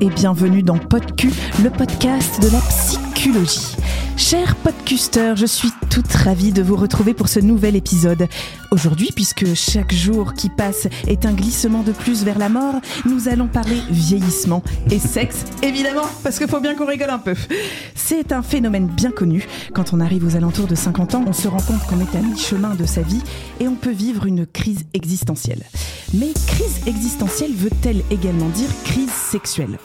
et bienvenue dans PodQ, le podcast de la psychologie. Chers podcusters, je suis toute ravie de vous retrouver pour ce nouvel épisode. Aujourd'hui, puisque chaque jour qui passe est un glissement de plus vers la mort, nous allons parler vieillissement et sexe, évidemment, parce qu'il faut bien qu'on rigole un peu. C'est un phénomène bien connu. Quand on arrive aux alentours de 50 ans, on se rend compte qu'on est à mi-chemin de sa vie et on peut vivre une crise existentielle. Mais crise existentielle veut-elle également dire crise sexuelle?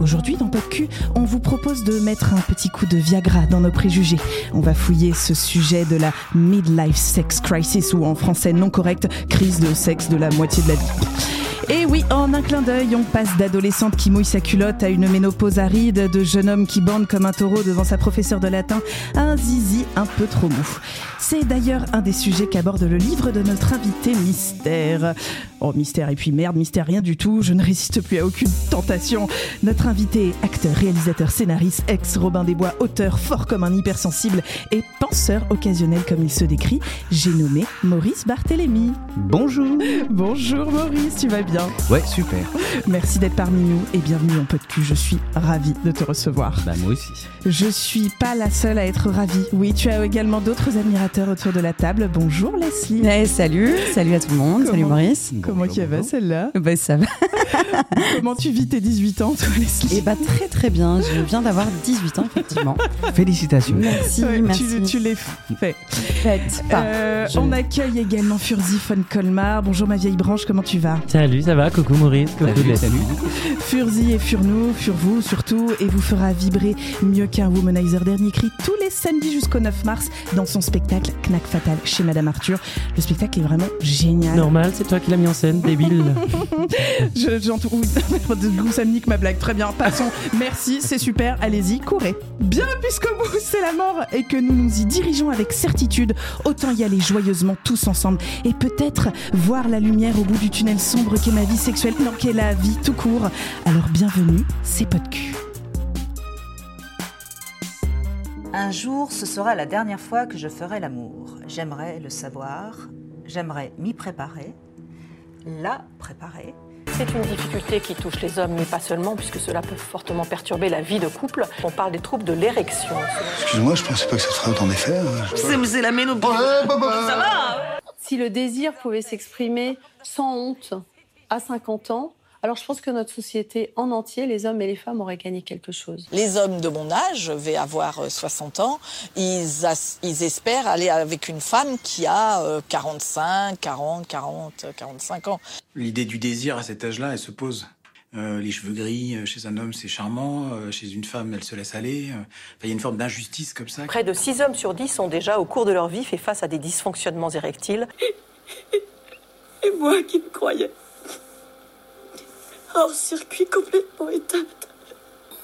Aujourd'hui, dans PodQ, on vous propose de mettre un petit de Viagra dans nos préjugés. On va fouiller ce sujet de la midlife sex crisis ou en français non correct, crise de sexe de la moitié de la vie. Et oui, en un clin d'œil, on passe d'adolescente qui mouille sa culotte à une ménopause aride, de jeune homme qui bande comme un taureau devant sa professeure de latin, à un zizi un peu trop mou. C'est d'ailleurs un des sujets qu'aborde le livre de notre invité mystère. Oh, mystère et puis merde, mystère rien du tout, je ne résiste plus à aucune tentation. Notre invité est acteur, réalisateur, scénariste, ex-Robin des Bois, auteur fort comme un hypersensible et penseur occasionnel comme il se décrit. J'ai nommé Maurice Barthélémy. Bonjour Bonjour Maurice, tu vas bien? Ouais, super. Merci d'être parmi nous et bienvenue en PodQ. Je suis ravie de te recevoir. Bah moi aussi. Je suis pas la seule à être ravie. Oui, tu as également d'autres admirateurs autour de la table. Bonjour Leslie. Eh, salut, salut à tout le monde, salut Maurice. Comment Bonjour, qui va bonjour. celle-là? Bah, ça va. Comment tu vis tes 18 ans, toi Leslie? Et bah très très bien, je viens d'avoir 18 ans effectivement. Félicitations. Merci, Ouais, merci. Tu, tu l'es fait. Faites pas. Euh, Je- On accueille également Furzi von Colmar. Bonjour ma vieille branche, comment tu vas? Salut, ça va Coucou Maurice, coucou Salut, Leslie. salut. Furzi et Furnou, Furvou surtout, et vous fera vibrer mieux qu'un womanizer dernier cri tous les samedis jusqu'au 9 mars dans son spectacle Knack Fatal chez Madame Arthur. Le spectacle est vraiment génial. Normal, c'est toi qui l'as mis en scène, débile. Je, j'entends, oui, de goût, ça me nique ma blague. Très bien, passons. Merci, c'est super. Allez-y, courez. Bien, puisque vous, c'est la mort et que nous nous y dirigeons avec certitude, autant y aller joyeusement tous ensemble et peut-être voir la lumière au bout du tunnel sombre qu'est ma vie sexuelle, non, qu'est la vie tout court. Alors bienvenue, c'est pas de cul. Un jour, ce sera la dernière fois que je ferai l'amour. J'aimerais le savoir, j'aimerais m'y préparer, la préparer. C'est une difficulté qui touche les hommes, mais pas seulement, puisque cela peut fortement perturber la vie de couple. On parle des troubles de l'érection. Excuse-moi, je pensais pas que ça ferait autant d'effet. hein. C'est la ménopause? Si le désir pouvait s'exprimer sans honte à 50 ans, alors je pense que notre société en entier, les hommes et les femmes, auraient gagné quelque chose. Les hommes de mon âge, je vais avoir euh, 60 ans, ils, as- ils espèrent aller avec une femme qui a euh, 45, 40, 40, 45 ans. L'idée du désir à cet âge-là, elle se pose. Euh, les cheveux gris, euh, chez un homme, c'est charmant. euh, chez une femme, elle se laisse aller. euh. Enfin, Il y a une forme d'injustice comme ça. Près de 6 hommes sur 10 ont déjà, au cours de leur vie, fait face à des dysfonctionnements érectiles. Et moi qui me croyais hors circuit complètement éteinte.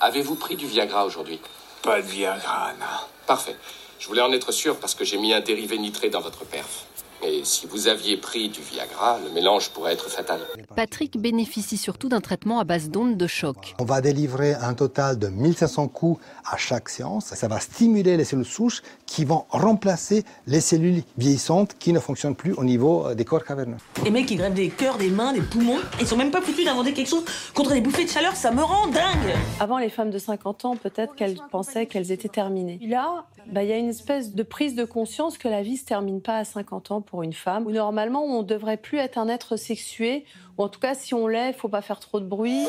Avez-vous pris du Viagra aujourd'hui? Pas de Viagra, non. Parfait. Je voulais en être sûr parce que j'ai mis un dérivé nitré dans votre perf. Et si vous aviez pris du Viagra, le mélange pourrait être fatal. Patrick bénéficie surtout d'un traitement à base d'ondes de choc. On va délivrer un total de 1500 coups à chaque séance. Ça va stimuler les cellules souches qui vont remplacer les cellules vieillissantes qui ne fonctionnent plus au niveau euh, des corps caverneux. Les mecs qui grèvent des cœurs, des mains, des poumons, ils sont même pas foutus d'inventer quelque chose contre des bouffées de chaleur, ça me rend dingue Avant les femmes de 50 ans, peut-être qu'elles pensaient qu'elles étaient terminées. Puis là, bah, il y a une espèce de prise de conscience que la vie se termine pas à 50 ans pour une femme, où normalement on devrait plus être un être sexué, ou en tout cas si on l'est, il faut pas faire trop de bruit.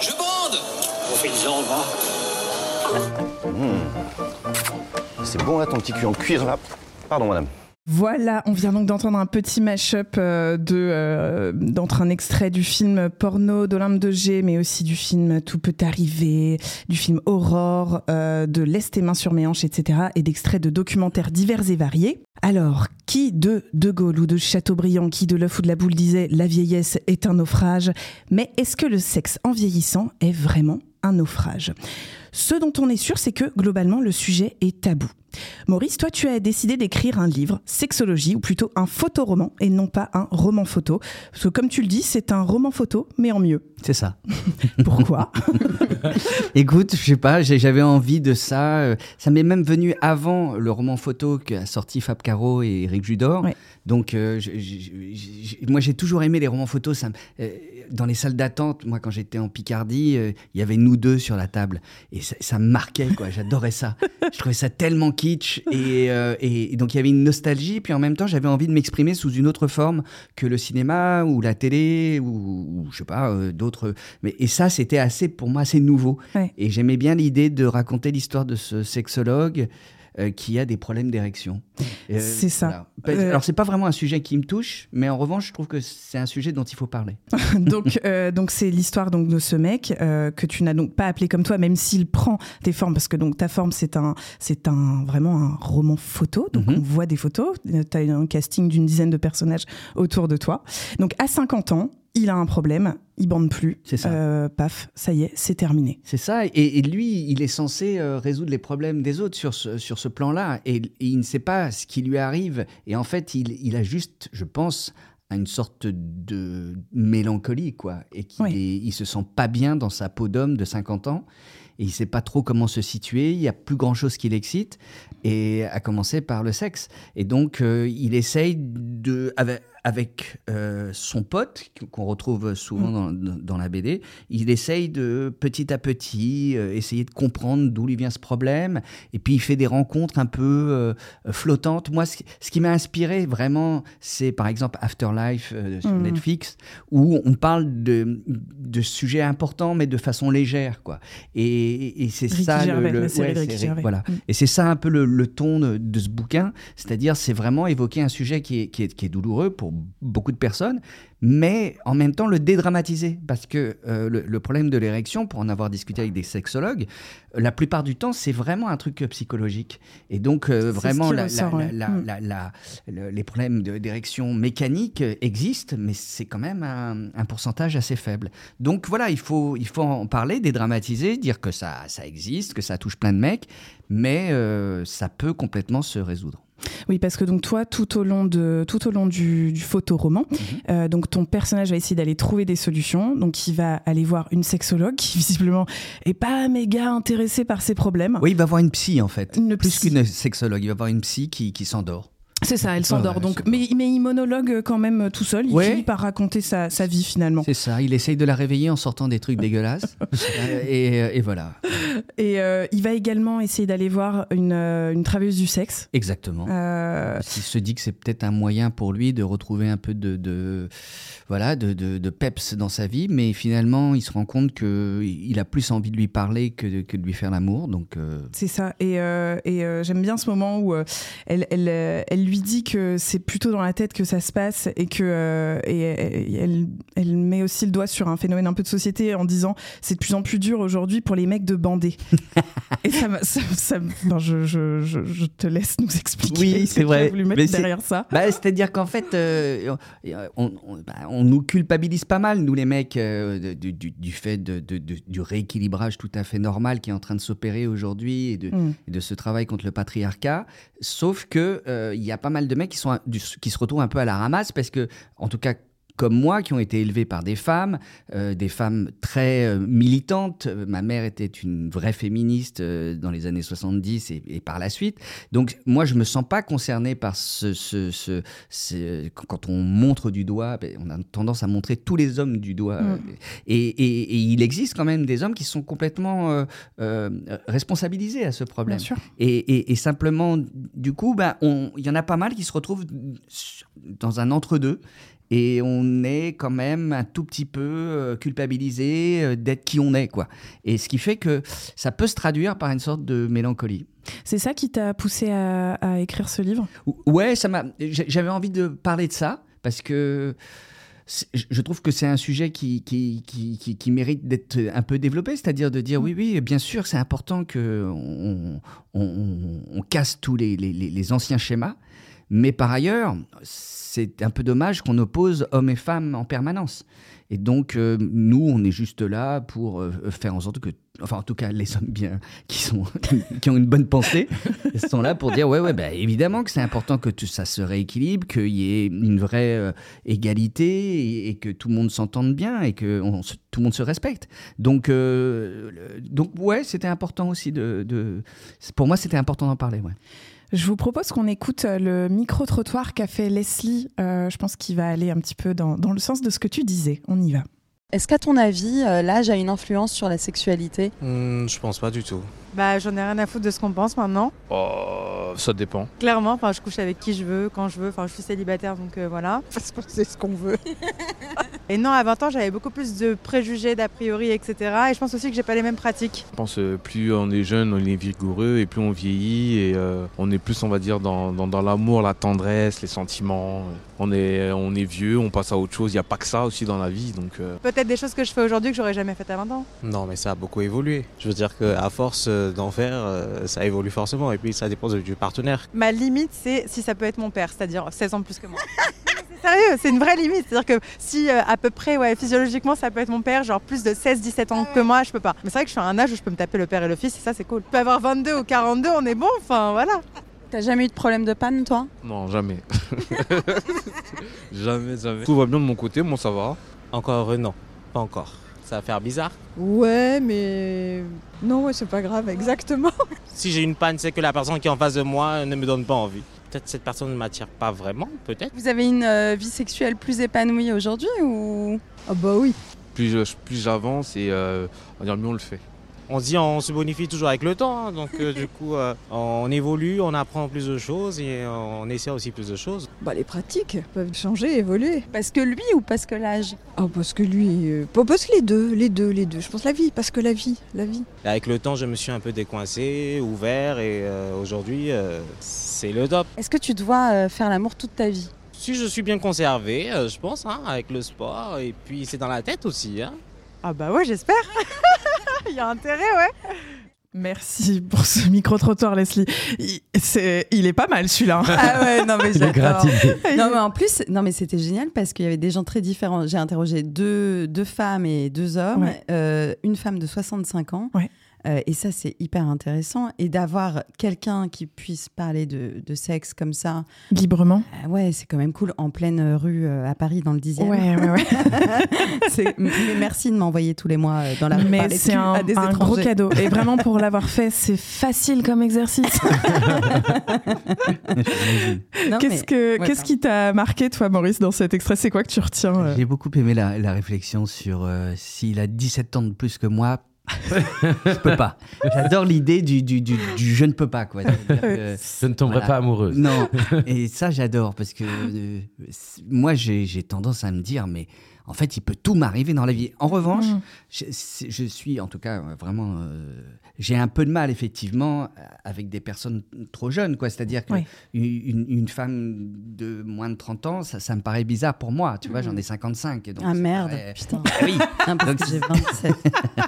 Je bande On fait une jambe, C'est bon là ton petit cul en cuir là. Pardon madame. Voilà, on vient donc d'entendre un petit mash-up euh, euh, d'entre un extrait du film porno d'Olympe de G, mais aussi du film Tout peut arriver, du film Aurore, euh, de Laisse tes mains sur mes hanches, etc. et d'extraits de documentaires divers et variés. Alors, qui de De Gaulle ou de Chateaubriand, qui de l'œuf ou de la boule disait la vieillesse est un naufrage, mais est-ce que le sexe en vieillissant est vraiment un naufrage Ce dont on est sûr, c'est que globalement, le sujet est tabou. Maurice, toi, tu as décidé d'écrire un livre, Sexologie, ou plutôt un photoroman, et non pas un roman photo. Parce que comme tu le dis, c'est un roman photo, mais en mieux. C'est ça. Pourquoi? Écoute, je sais pas, j'avais envie de ça. euh, Ça m'est même venu avant le roman photo qu'a sorti Fab Caro et Eric Judor. Donc, euh, je- je- je- je- moi, j'ai toujours aimé les romans photos. Ça, euh, dans les salles d'attente, moi, quand j'étais en Picardie, euh, il y avait nous deux sur la table. Et ça, ça me marquait, quoi. J'adorais ça. Je trouvais ça tellement kitsch. Et, euh, et- et donc, il y avait une nostalgie. Puis en même temps, j'avais envie de m'exprimer sous une autre forme que le cinéma ou la télé ou, ou je sais pas, euh, d'autres. Mais, et ça, c'était assez, pour moi, assez nouveau. Ouais. Et j'aimais bien l'idée de raconter l'histoire de ce sexologue euh, qui a des problèmes d'érection. Euh, C'est ça. voilà. Euh, Alors, c'est pas vraiment un sujet qui me touche, mais en revanche, je trouve que c'est un sujet dont il faut parler. donc, donc c'est l'histoire donc de ce mec que tu n'as donc pas appelé comme toi, même s'il prend des formes, parce que donc ta forme c'est un, c'est un vraiment un roman photo. Donc on voit des photos. Tu as un casting d'une dizaine de personnages autour de toi. Donc à 50 ans, il a un problème, il bande plus. C'est ça. Euh, paf, ça y est, c'est terminé. C'est ça. Et, et lui, il est censé euh, résoudre les problèmes des autres sur ce, sur ce plan-là. Et, et il ne sait pas ce qui lui arrive. Et en fait, il, il a juste, je pense, à une sorte de mélancolie, quoi. Et qu'il il se sent pas bien dans sa peau d'homme de 50 ans. Et il sait pas trop comment se situer. Il y a plus grand chose qui l'excite. Et à commencer par le sexe. Et donc, euh, il essaye de, avec, avec, euh, son pote, qu'on retrouve souvent dans, dans- dans la BD, il essaye de petit à petit euh, essayer de comprendre d'où lui vient ce problème. Et puis il fait des rencontres un peu euh, flottantes. Moi, ce, qui- ce qui m'a inspiré vraiment, c'est par exemple Afterlife sur Mhm. Netflix, où on parle de, de sujets importants, mais de façon légère. Quoi. Et, et c'est ça Gervais, le, Rick-. Voilà. Mm. Et c'est ça un peu le, le ton de, de ce bouquin, c'est-à-dire c'est vraiment évoquer un sujet qui est, qui, est, qui est douloureux pour beaucoup de personnes, mais en même temps le dédramatiser, parce que euh, le, le problème de l'érection, pour en avoir discuté avec des sexologues, euh, la plupart du temps c'est vraiment un truc euh, psychologique. Et donc euh, vraiment qui la- ressort, la- ouais. la- la- la- le- les problèmes d'érection mécanique existent, mais c'est quand même un, un pourcentage assez faible. Donc voilà, il faut, il faut en parler, dédramatiser, dire que ça, ça existe, que ça touche plein de mecs, mais euh, ça peut complètement se résoudre. Oui, parce que donc toi, tout au long de tout au long du, du photoroman, Mhm. euh, donc ton personnage va essayer d'aller trouver des solutions. Donc il va aller voir une sexologue qui visiblement est pas méga intéressée par ses problèmes. Oui, il va voir une psy en fait, Une plus qu'une sexologue. Il va voir une psy qui, qui s'endort. C'est ça, elle Ah s'endort. donc, mais, mais il monologue quand même tout seul. Il Ouais. finit par raconter sa, sa vie finalement. C'est ça, il essaye de la réveiller en sortant des trucs dégueulasses. Euh, et, et voilà, Et euh, il va également essayer d'aller voir une, euh, une travailleuse du sexe. exactement. Euh, Il se dit que c'est peut-être un moyen pour lui de retrouver un peu de, de- voilà, de, de- de peps dans sa vie, mais finalement, il se rend compte qu'il a plus envie de lui parler que de, que de lui faire l'amour. Donc, euh, C'est ça. Et, euh, et euh, j'aime bien ce moment où euh, elle, elle, euh, elle lui dit que c'est plutôt dans la tête que ça se passe et que euh, et, et elle, elle met aussi le doigt sur un phénomène un peu de société en disant c'est de plus en plus dur aujourd'hui pour les mecs de bander. et ça, m'a- ça, ça- non, je, je, je, je te laisse nous expliquer. Oui, ce c'est a vrai. voulu mettre Mais derrière ça. Bah, C'est-à-dire qu'en fait, euh, on, on- bah, on nous culpabilise pas mal, nous les mecs, euh, du, du- du fait de, de- de- du rééquilibrage tout à fait normal qui est en train de s'opérer aujourd'hui et, de- Mm. et de ce travail contre le patriarcat. Sauf que euh, il pas mal de mecs qui, qui se retrouvent un peu à la ramasse parce que, en tout cas, comme moi, qui ont été élevés par des femmes, euh, des femmes très euh, militantes. Euh, Ma mère était une vraie féministe euh, dans les années 70 et, et par la suite. Donc moi, je me sens pas concerné par ce, ce- ce- ce- quand on montre du doigt, ben, on a tendance à montrer tous les hommes du doigt. Mm. Et, et- et il existe quand même des hommes qui sont complètement responsabilisés à ce problème. Bien sûr. Et, simplement, du coup, ben, il y en a pas mal qui se retrouvent dans un entre-deux. Et on est quand même un tout petit peu euh, culpabilisé euh, d'être qui on est, quoi. Et ce qui fait que ça peut se traduire par une sorte de mélancolie. C'est ça qui t'a poussé à, à écrire ce livre? Ou- Ouais, ça m'a. J'avais envie de parler de ça parce que je trouve que c'est un sujet qui, qui, qui, qui- qui mérite d'être un peu développé, c'est-à-dire de dire oui, oui, bien sûr, c'est important que on, on- casse tous les- les- les anciens schémas. Mais par ailleurs, c'est un peu dommage qu'on oppose hommes et femmes en permanence. Et donc, euh, nous, on est juste là pour euh, faire en sorte que, enfin, en tout cas, les hommes bien, qui, sont, qui ont une bonne pensée, sont là pour dire, ouais, ouais, bah, évidemment que c'est important que tout ça se rééquilibre, qu'il y ait une vraie euh, égalité et, et que tout le monde s'entende bien et que on se- tout le monde se respecte. Donc, donc ouais, c'était important aussi de, de- Pour moi, c'était important d'en parler, ouais. Je vous propose qu'on écoute euh, le micro-trottoir qu'a fait Leslie. Euh, je pense qu'il va aller un petit peu dans, dans le sens de ce que tu disais. On y va. Est-ce qu'à ton avis, euh, l'âge a une influence sur la sexualité? Hmm, je pense pas du tout. Bah, j'en ai rien à foutre de ce qu'on pense maintenant. Oh, ça dépend. Clairement, enfin, je couche avec qui je veux, quand je veux. Enfin, je suis célibataire, donc euh, voilà. Parce qu'on sait ce qu'on veut. et non, à 20 ans, j'avais beaucoup plus de préjugés, d'a priori, etc. Et je pense aussi que j'ai pas les mêmes pratiques. Je pense euh, plus on est jeune, on est vigoureux et plus on vieillit et euh, on est plus, on va dire, dans, dans, dans l'amour, la tendresse, les sentiments. On est, on est vieux, on passe à autre chose. Il n'y a pas que ça aussi dans la vie. Donc, euh, Peut-être des choses que je fais aujourd'hui que j'aurais jamais faites à 20 ans. Non, mais ça a beaucoup évolué. Je veux dire qu'à force euh, d'en faire, euh, ça évolue forcément. Et puis ça dépend du partenaire. Ma limite, c'est si ça peut être mon père, c'est-à-dire 16 ans plus que moi. C'est sérieux, c'est une vraie limite. C'est-à-dire que si euh, à peu près, ouais, physiologiquement, ça peut être mon père, genre plus de 16-17 ans que moi, je peux pas. Mais c'est vrai que je suis à un âge où je peux me taper le père et le fils, et ça, c'est cool. Je peux avoir 22 ou 42, on est bon, enfin voilà. T'as jamais eu de problème de panne, toi? Non, jamais. jamais, jamais. Tout va bien de mon côté, moi ça va. Encore non. Pas encore. Ça va faire bizarre. Ouais, mais non, ouais, c'est pas grave, exactement. Si j'ai une panne, c'est que la personne qui est en face de moi ne me donne pas envie. Peut-être cette personne ne m'attire pas vraiment, peut-être. Vous avez une euh, vie sexuelle plus épanouie aujourd'hui ou? Ah bah oui. Plus je- plus j'avance et euh, on va dire mieux on le fait. On se dit on se bonifie toujours avec le temps, hein. donc euh, du coup euh, on évolue, on apprend plus de choses et on essaie aussi plus de choses. Bah les pratiques peuvent changer, évoluer. Parce que lui ou parce que l'âge? Ah parce que lui, euh, bah, parce que les deux, les deux, les deux. Je pense la vie, parce que la vie, la vie. Et avec le temps, je me suis un peu décoincé, ouvert et euh, aujourd'hui euh, c'est le top. Est-ce que tu dois euh, faire l'amour toute ta vie? Si je suis bien conservé, je pense, hein, avec le sport et puis c'est dans la tête aussi. Hein. Ah bah ouais, j'espère. Il y a intérêt, ouais. Merci pour ce micro-trottoir, Leslie. Il, c'est, il est pas mal celui-là. hein. Ah ouais, non mais Il est j'adore. Non mais en plus, non mais c'était génial parce qu'il y avait des gens très différents. J'ai interrogé deux, deux femmes et deux hommes. Ouais. Euh, une femme de 65 ans. Euh, et ça, c'est hyper intéressant. Et d'avoir quelqu'un qui puisse parler de, de sexe comme ça. Librement. Euh, ouais, c'est quand même cool. En pleine rue euh, à Paris, dans le 10e. Ouais, ouais, ouais. Merci de m'envoyer tous les mois euh, dans la rue Mais c'est un, à des un gros cadeau. Et vraiment, pour l'avoir fait, c'est facile comme exercice. Qu'est-ce mais- que, Ouais, qu'est-ce qui t'a marqué, toi, Maurice, dans cet extrait? C'est quoi que tu retiens euh? J'ai beaucoup aimé la, la réflexion sur euh, s'il a 17 ans de plus que moi. je peux pas. J'adore l'idée du, du, du, du je ne peux pas. Quoi. Que- Je ne tomberai pas amoureuse. Non. Et ça, j'adore parce que euh, moi, j'ai j'ai tendance à me dire, mais en fait, il peut tout m'arriver dans la vie. En revanche, Mm. Je, suis en tout cas euh, vraiment. euh, j'ai un peu de mal, effectivement, avec des personnes trop jeunes. quoi. C'est-à-dire qu'une Oui. une, une femme de moins de 30 ans, ça, ça me paraît bizarre pour moi. Tu vois, j'en ai 55. et donc Ah merde, paraît- putain. Ah oui. Non, parce Donc, que j'ai 27.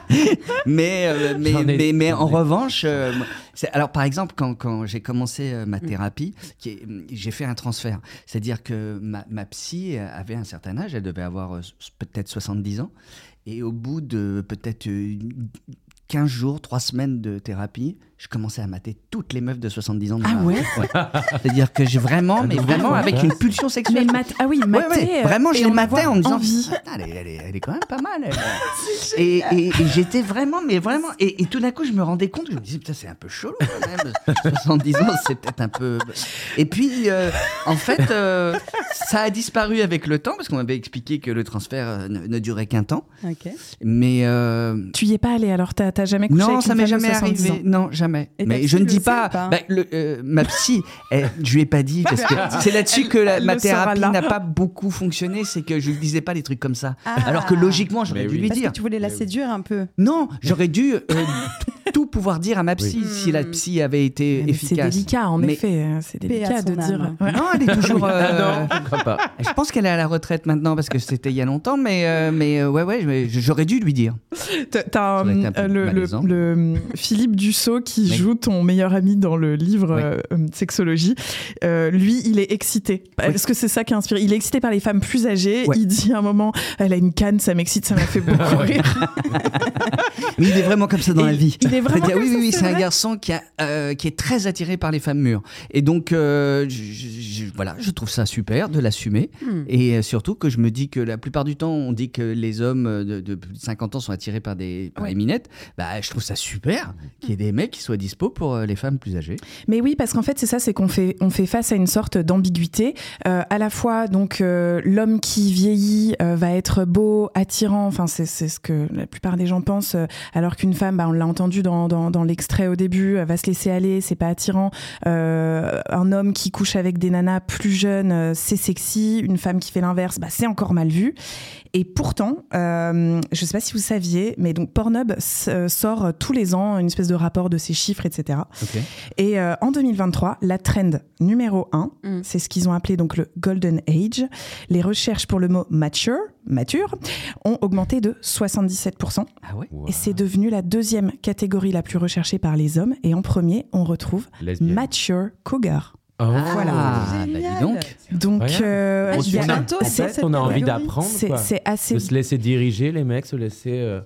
mais, euh, mais, ai- mais, mais en revanche, euh, alors par exemple, quand, quand j'ai commencé euh, Mm. ma thérapie, qui est- j'ai fait un transfert. C'est-à-dire que ma, ma psy avait un certain âge, elle devait avoir euh, peut-être 70 ans. Et au bout de peut-être euh, 15 jours, 3 semaines de thérapie, je commençais à mater toutes les meufs de 70 ans. dans Ah ouais C'est-dire que j'ai vraiment, mais vraiment avec une pulsion sexuelle. Mais mat- ah oui, Ouais, ouais, euh, Vraiment, je les matais en me disant envie. Putain, elle, est- elle est, elle est quand même pas mal. elle. et et- et j'étais vraiment, mais vraiment. Et, et tout d'un coup, je me rendais compte, je me disais, putain, c'est un peu chaud quand même. 70 ans, c'est peut-être un peu. Et puis, euh, en fait, euh, ça a disparu avec le temps, parce qu'on m'avait expliqué que le transfert ne, ne durait qu'un temps. Ok. Mais. euh, Tu y es pas allé alors? T'as, jamais couché non, avec ça m'est de jamais 70 arrivé. Non, jamais. Et Mais je ne dis pas. ou pas bah, le, euh, ma psy, elle, je lui ai pas dit parce que c'est là-dessus que la- ma thérapie n'a pas beaucoup fonctionné, c'est que je lui disais pas des trucs comme ça. Ah. Alors que logiquement, j'aurais dû oui. lui Parce dire. que tu voulais la séduire un peu. Non, j'aurais dû euh, tout pouvoir dire à ma psy si la psy avait été Mais C'est efficace. délicat, en Mais- effet. hein, C'est délicat de dire. Non, elle est toujours. euh, Ah non, je crois pas. Je pense qu'elle est à la retraite maintenant parce que c'était il y a longtemps, mais, euh, mais euh, ouais, ouais, j'aurais dû lui dire. T'as- euh, le, le- Philippe Dussault qui Oui. joue ton meilleur ami dans le livre Oui. euh, Sexologie. Euh, lui, il est excité. Est-ce que c'est ça qui inspire? Il est excité par les femmes plus âgées. Ouais. Il dit à un moment, elle a une canne, ça m'excite, ça m'a fait beaucoup rire. Mais il est vraiment comme ça dans Et la vie. il est vraiment C'est-à-dire, comme oui, ça, oui, oui, c'est un garçon qui, a, euh, qui est très attiré par les femmes mûres. Et donc, euh, je, voilà, je trouve ça super de l'assumer. Hmm. Et euh, surtout que je me dis que la plupart du temps, on dit que les hommes de, de plus de 50 ans sont attirés par des par les minettes. Bah, je trouve ça super qu'il y ait des mecs qui soient dispo pour les femmes plus âgées. Mais oui, parce qu'en fait, c'est ça, c'est qu'on fait, on fait face à une sorte d'ambiguïté. Euh, à la fois, donc, l'homme qui vieillit va être beau, attirant. Enfin, c'est ce que la plupart des gens pensent. alors qu'une femme, bah, on l'a entendu dans, dans, dans l'extrait au début, va se laisser aller, c'est pas attirant. Euh, un homme qui couche avec des nanas plus jeunes, euh, c'est sexy. Une femme qui fait l'inverse, bah, c'est encore mal vu. Et pourtant, euh, je sais pas si vous saviez, mais donc Pornhub euh, sort tous les ans une espèce de rapport de ses chiffres, etc. Et euh, en 2023, la trend numéro 1, Mm. c'est ce qu'ils ont appelé donc le Golden Age. Les recherches pour le mot mature, mature, ont augmenté de 77%. Ah ouais? Et c'est devenu la deuxième catégorie la plus recherchée par les hommes. Et en premier, on retrouve Lesbienne. mature cougar. Oh. Voilà. Ah, bah dis donc. Donc, euh, on, a- on a, bientôt, en c'est fait, cette on a envie d'apprendre. De se laisser diriger, les mecs, se laisser. euh,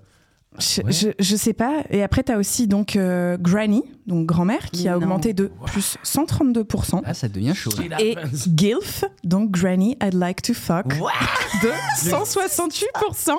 Je, Ouais. je, je sais pas. Et après, tu as aussi donc euh, Granny, donc grand-mère, qui a non. augmenté de plus 132%. Ah, ça devient chaud. Et GILF, donc Granny, I'd like to fuck, de 168%,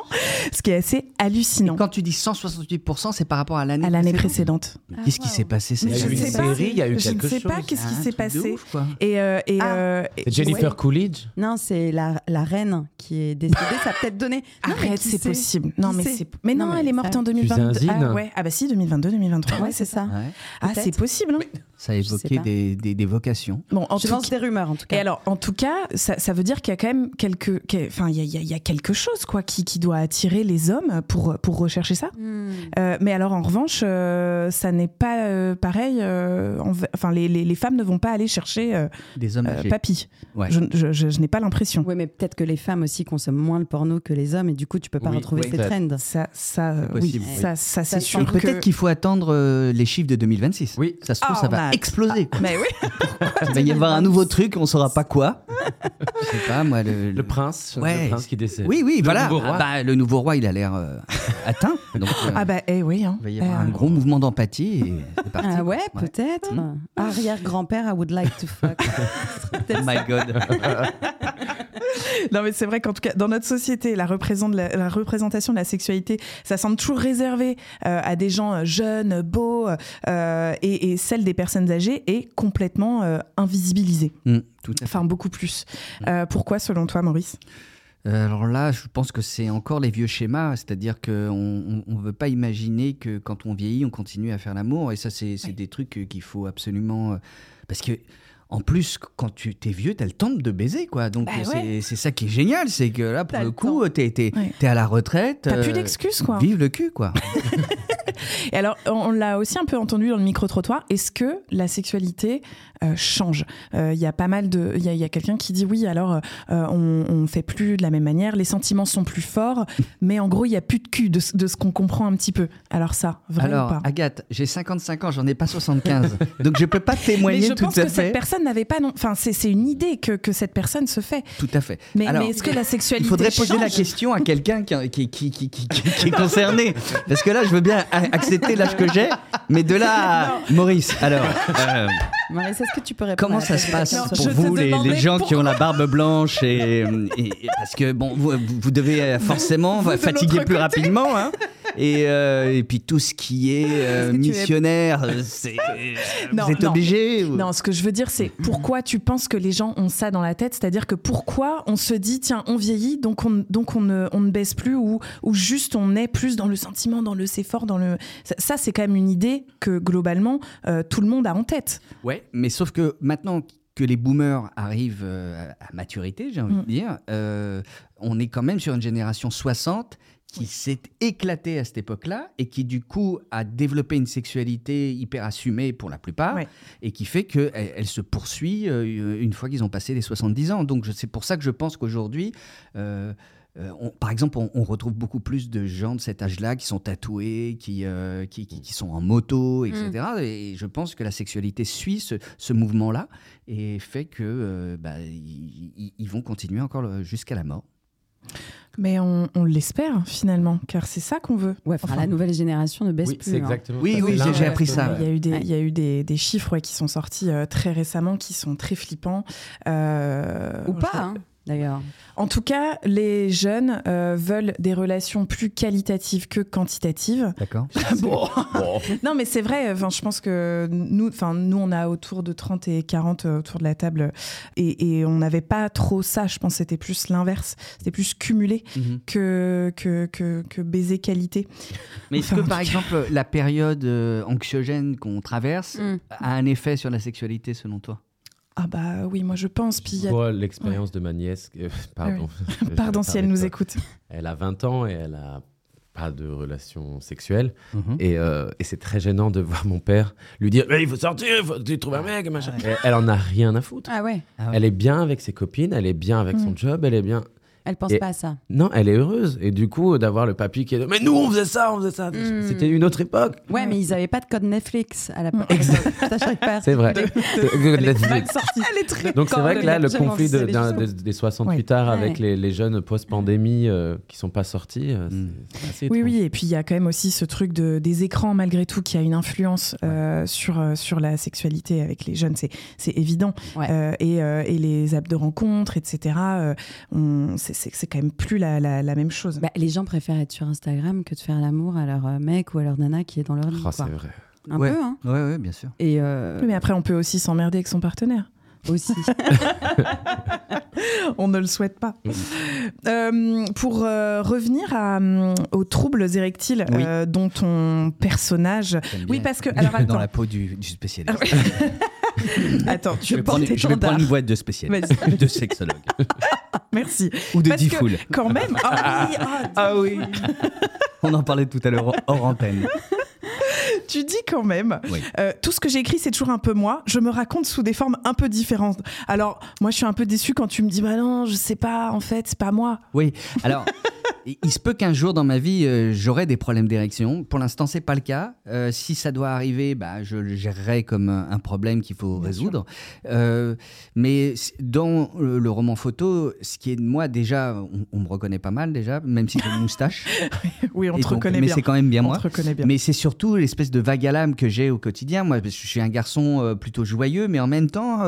ce qui est assez hallucinant. Quand tu dis 168%, c'est par rapport à l'année À l'année précédente. précédente. Qu'est-ce qui s'est passé? Cette Il y a eu une série, il y a eu je ne quelque sais pas chose. qu'est-ce qui Ah, s'est passé. ouf. Et, euh, et, Ah. euh, et- Jennifer ouais. Coolidge? Non, c'est la, la reine qui est décédée. ça a peut-être donné. Non, Arrête, c'est possible. Non, mais. Mais non, elle est morte ça- en Tu 2022. zinzines. Ah ouais. Ah bah si, 2022, 2023. Ouais, c'est ça. Ouais. Ah, c'est possible. hein. Ça a évoqué des, des, des vocations. Bon, en Je tout lance des rumeurs en tout Et cas. alors, en tout cas, ça, ça veut dire qu'il y a quand même quelque, que- enfin, il y a, il y a- y a quelque chose quoi qui, qui doit attirer les hommes pour pour rechercher ça. Hmm. Euh, mais alors, en revanche, euh, ça n'est pas euh, pareil. euh, enfin, les, les, les femmes ne vont pas aller chercher euh, Des hommes euh, papy. Ouais. Je, je, je- je n'ai pas l'impression. Oui, mais peut-être que les femmes aussi consomment moins le porno que les hommes et du coup, tu peux pas Oui, retrouver oui, ces peut-être. trends. Ça, ça, oui, possible, oui. ça, ça, c'est Ça sûr. Et peut-être qu'il faut attendre euh, les chiffres de 2026. Oui. Ça se trouve, Ah, ça on va exploser. Mais oui. Il va y avoir un nouveau truc, on saura pas quoi. Je sais pas, moi. Le, Le prince, Ouais. le prince qui décède. Oui, oui, Le voilà. nouveau roi. Ah bah, le nouveau roi, il a l'air euh, atteint. Donc, euh, Ah bah, eh oui. Hein. il va y avoir Euh, un gros mouvement d'empathie et c'est parti. Ah ouais, peut-être. Arrière-grand-père, I would like to fuck. Oh my god. Non, mais c'est vrai qu'en tout cas, dans notre société, la, représent- la- la représentation de la sexualité, ça semble toujours réservé euh, à des gens euh, jeunes, beaux, euh, et, et celle des personnes âgées est complètement euh, invisibilisée. Mm, tout à fait. Enfin, beaucoup plus. Euh, pourquoi, selon toi, Maurice? Alors là, je pense que c'est encore les vieux schémas, c'est-à-dire qu'on ne veut pas imaginer que quand on vieillit, on continue à faire l'amour. Et ça, c'est des trucs qu'il faut absolument... Parce que... En plus, quand tu es vieux, tu as le temps de baiser, quoi. Donc, Bah c'est- ouais. ça qui est génial, c'est que là, pour T'as le coup, tu es, Ouais. à la retraite. T'as plus euh, d'excuses, quoi. Vive le cul, quoi. Et alors, on l'a aussi un peu entendu dans le micro-trottoir. Est-ce que la sexualité euh, change? Il y a pas mal de. Il y a, quelqu'un qui dit oui, alors euh, on, on fait plus de la même manière, les sentiments sont plus forts, mais en gros, il y a plus de cul de, ce- de ce qu'on comprend un petit peu. Alors, ça, vrai Alors, pas Agathe, j'ai 55 ans, j'en ai pas 75. donc, je peux pas mais témoigner je tout pense à que fait. cette personne n'avait pas. non- Enfin, c'est une idée que, que cette personne se fait. Tout à fait. Mais, mais est-ce que la sexualité Il faudrait poser la question à quelqu'un qui, qui, qui, qui, est concerné. Parce que là, je veux bien a- accepter l'âge que j'ai, mais de là à Maurice, alors, euh, Maurice, est-ce que tu peux répondre comment ça se passe pour vous, les, gens qui ont la barbe blanche et, et- et- Parce que, bon, vous, vous devez euh, forcément vous fatiguer plus côté. rapidement. hein. et, euh, et puis tout ce qui est euh, missionnaire, c'est, vous êtes non. obligé ou- Non, ce que je veux dire, c'est pourquoi tu penses que les gens ont ça dans la tête? C'est-à-dire que pourquoi on se dit, tiens, on vieillit, donc on, donc on, ne, on ne baisse plus, ou, ou juste on est plus dans le sentiment, dans le c'est fort, dans le. Ça, ça, c'est quand même une idée que globalement, euh, tout le monde a en tête. Ouais, mais sauf que maintenant que les boomers arrivent euh, à maturité, j'ai envie Mm. de dire, euh, on est quand même sur une génération 60 qui s'est éclaté à cette époque-là et qui du coup a développé une sexualité hyper assumée pour la plupart et qui fait qu'elle elle se poursuit une fois qu'ils ont passé les 70 ans. Donc c'est pour ça que je pense qu'aujourd'hui, euh, euh, on- par exemple, on, on retrouve beaucoup plus de gens de cet âge-là qui sont tatoués, qui, euh, qui, qui- qui sont en moto, etc. Et je pense que la sexualité suit ce, ce mouvement-là et fait que euh, bah, ils, vont continuer encore jusqu'à la mort. Mais on, on l'espère finalement, car c'est ça qu'on veut. Ouais, enfin, la nouvelle génération ne baisse Oui, plus. hein. exactement Oui, oui, j'ai- appris ça, Il y a eu des, il y a eu des, des chiffres ouais, qui sont sortis euh, très récemment, qui sont très flippants. Euh, Ou pas, je- hein, d'ailleurs. En tout cas, les jeunes euh, veulent des relations plus qualitatives que quantitatives. D'accord. bon. non, mais c'est vrai. Enfin, je pense que nous, enfin, nous, on a autour de 30 et 40 euh, autour de la table, et, et on n'avait pas trop ça. Je pense que c'était plus l'inverse. C'était plus cumulé Mhm. que, que, que, que baiser qualité. Mais est-ce Enfin, que par cas- exemple la période euh, anxiogène qu'on traverse Mm. a un effet sur la sexualité selon toi? Ah bah oui, moi je pense. Puis a- l'expérience de ma nièce, euh, pardon. Ouais. Vais Pardon si elle nous écoute. Elle a 20 ans et elle a pas de relation sexuelle. Mhm. Et, euh, et c'est très gênant de voir mon père lui dire Mais il faut sortir, il faut tu trouves un mec, machin. Et elle en a rien à foutre. Ah ouais. Elle est bien avec ses copines, elle est bien avec son Mm. job, elle est bien. Elle pense Et- pas à ça. Non, elle est heureuse. Et du coup, d'avoir le papy qui est. Mais nous, on faisait ça, on faisait ça. Mm. C'était une autre époque. Ouais, mais ils n'avaient pas de code Netflix à la C'est vrai. Elle est très Donc c'est vrai que là, le conflit de- des, des 68 Ouais. tard avec Ouais. les, les jeunes post-pandémie euh, qui sont pas sortis, euh, c'est- c'est assez Oui, étrange. oui, et puis il y a quand même aussi ce truc de, des écrans, malgré tout, qui a une influence euh, sur, euh, sur la sexualité avec les jeunes, c'est c'est évident. Euh, et, euh, et les apps de rencontre, etc., euh, on- c'est- c'est c'est quand même plus la, la, la même chose. Bah, les gens préfèrent être sur Instagram que de faire l'amour à leur euh, mec ou à leur nana qui est dans leur lit. Ah, quoi. c'est vrai. Un Ouais. peu, hein. Ouais, ouais, bien sûr. Et euh, Oui, mais après, on peut aussi s'emmerder avec son partenaire. Aussi. on ne le souhaite pas. Euh, pour euh, revenir à, hum, aux troubles érectiles Oui. euh, dont ton personnage. Oui, parce que. Alors, dans attends. la peau du, du spécialiste. Attends, tu je vais, prendre, je vais prendre une boîte de spécialiste, de sexologue. Merci. Ou de Diffoul. Quand même. Ah oui, ah, Ah oui. On en parlait tout à l'heure hors antenne. Tu dis quand même, Oui. euh, tout ce que j'ai écrit, c'est toujours un peu moi. Je me raconte sous des formes un peu différentes. Alors, moi, je suis un peu déçue quand tu me dis, bah non, je sais pas, en fait, c'est pas moi. Oui, alors, il se peut qu'un jour dans ma vie, euh, j'aurai des problèmes d'érection. Pour l'instant, c'est pas le cas. Euh, si ça doit arriver, bah, je le gérerai comme un, un problème qu'il faut résoudre. Euh, mais dans le, le roman photo, ce qui est de moi, déjà, on, on me reconnaît pas mal, déjà, même si j'ai une moustache. Oui, on te donc- reconnaît mais bien. c'est quand même bien On moi. te reconnaît bien. Mais c'est surtout l'espèce de vague à l'âme que j'ai au quotidien. Moi, je suis un garçon plutôt joyeux, mais en même temps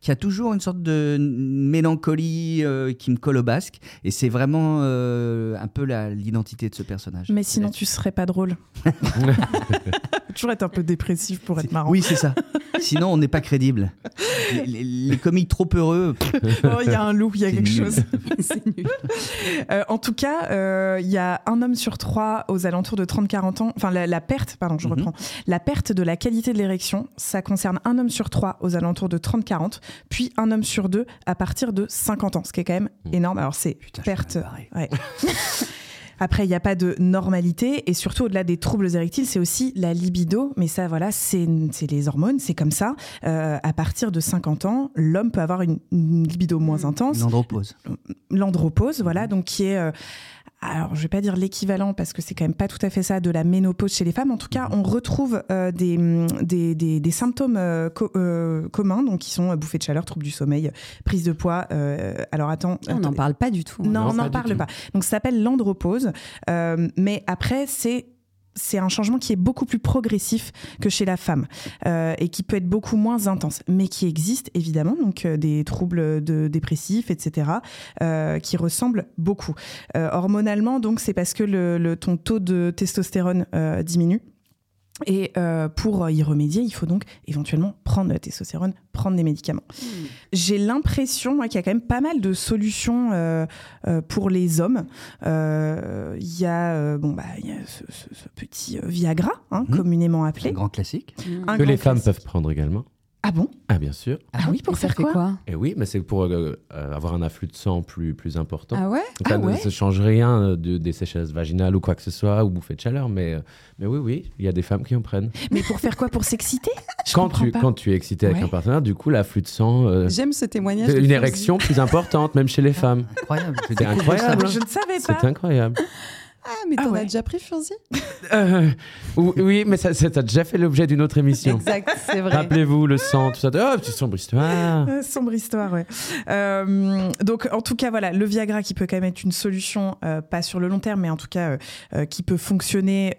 qui a toujours une sorte de mélancolie qui me colle au basque. Et c'est vraiment euh, un peu la- l'identité de ce personnage. Mais sinon, tu serais pas drôle. toujours être un peu dépressif pour être marrant. Oui, c'est ça. Sinon, on n'est pas crédible. Les, les- les comiques trop heureux. Oh, il y a un loup, il y a quelque nul. chose. nul. Euh, en tout cas, euh, il y a un homme sur trois aux alentours de 30-40 ans. Enfin, la, la perte, pardon, Mhm. je reprends. La perte de la qualité de l'érection, ça concerne un homme sur trois aux alentours de 30-40, puis un homme sur deux à partir de 50 ans, ce qui est quand même Mmh. énorme. Alors, c'est perte. ouais. Après, il n'y a pas de normalité et surtout au-delà des troubles érectiles, c'est aussi la libido. Mais ça, voilà, c'est les hormones, c'est comme ça. Euh, à partir de 50 ans, l'homme peut avoir une, une libido moins intense. L'andropause. L'andropause, voilà, donc qui est. euh, alors, je vais pas dire l'équivalent parce que c'est quand même pas tout à fait ça de la ménopause chez les femmes. En tout cas, on retrouve euh, des, hum, des, des- des symptômes euh, co- euh, communs, donc qui sont euh, bouffée de chaleur, troubles du sommeil, prise de poids. euh, alors attends, On n'en parle pas du tout. hein. Non, Non, on n'en parle tout. pas. Donc ça s'appelle l'andropause. Euh, mais après, c'est c'est un changement qui est beaucoup plus progressif que chez la femme euh, et qui peut être beaucoup moins intense, mais qui existe évidemment, donc euh, des troubles de dépressifs, etc., euh, qui ressemblent beaucoup. Euh, hormonalement, donc c'est parce que le, le- ton taux de testostérone euh, diminue. Et euh, pour y remédier, il faut donc éventuellement prendre de la testostérone, prendre des médicaments. J'ai l'impression moi, qu'il y a quand même pas mal de solutions euh, euh, pour les hommes. Euh, Il y a, euh, bon, bah, il y a ce, ce- ce petit euh, Viagra, hein, communément appelé. Un grand classique. Un que grand les femmes peuvent prendre également. Ah bon? Ah bien sûr. Ah oui, pour faire quoi, quoi? Et oui, mais c'est pour euh, euh, avoir un afflux de sang plus, plus important. Ah ouais? Donc, Ça Ah ne ouais? ça change rien euh, de, des sécheresses vaginales ou quoi que ce soit, ou bouffées de chaleur, mais, mais oui, oui, il y a des femmes qui en prennent. Mais pour faire quoi? Pour s'exciter? Je Quand comprends tu, pas. quand tu es excité avec Ouais. un partenaire, du coup, l'afflux de sang... euh, J'aime ce témoignage. une érection plus importante, même chez les femmes. Incroyable. C'est incroyable. Je ne savais pas. C'est incroyable. Ah, mais t'en ouais. as déjà pris, Furzi? Euh, oui, mais ça, ça a déjà fait l'objet d'une autre émission. Exact, c'est vrai. Rappelez-vous le sang, tout ça. Oh, petite sombre histoire. Euh, Sombre histoire, ouais. Euh, donc, en tout cas, voilà, le Viagra qui peut quand même être une solution, euh, pas sur le long terme, mais en tout cas, qui peut fonctionner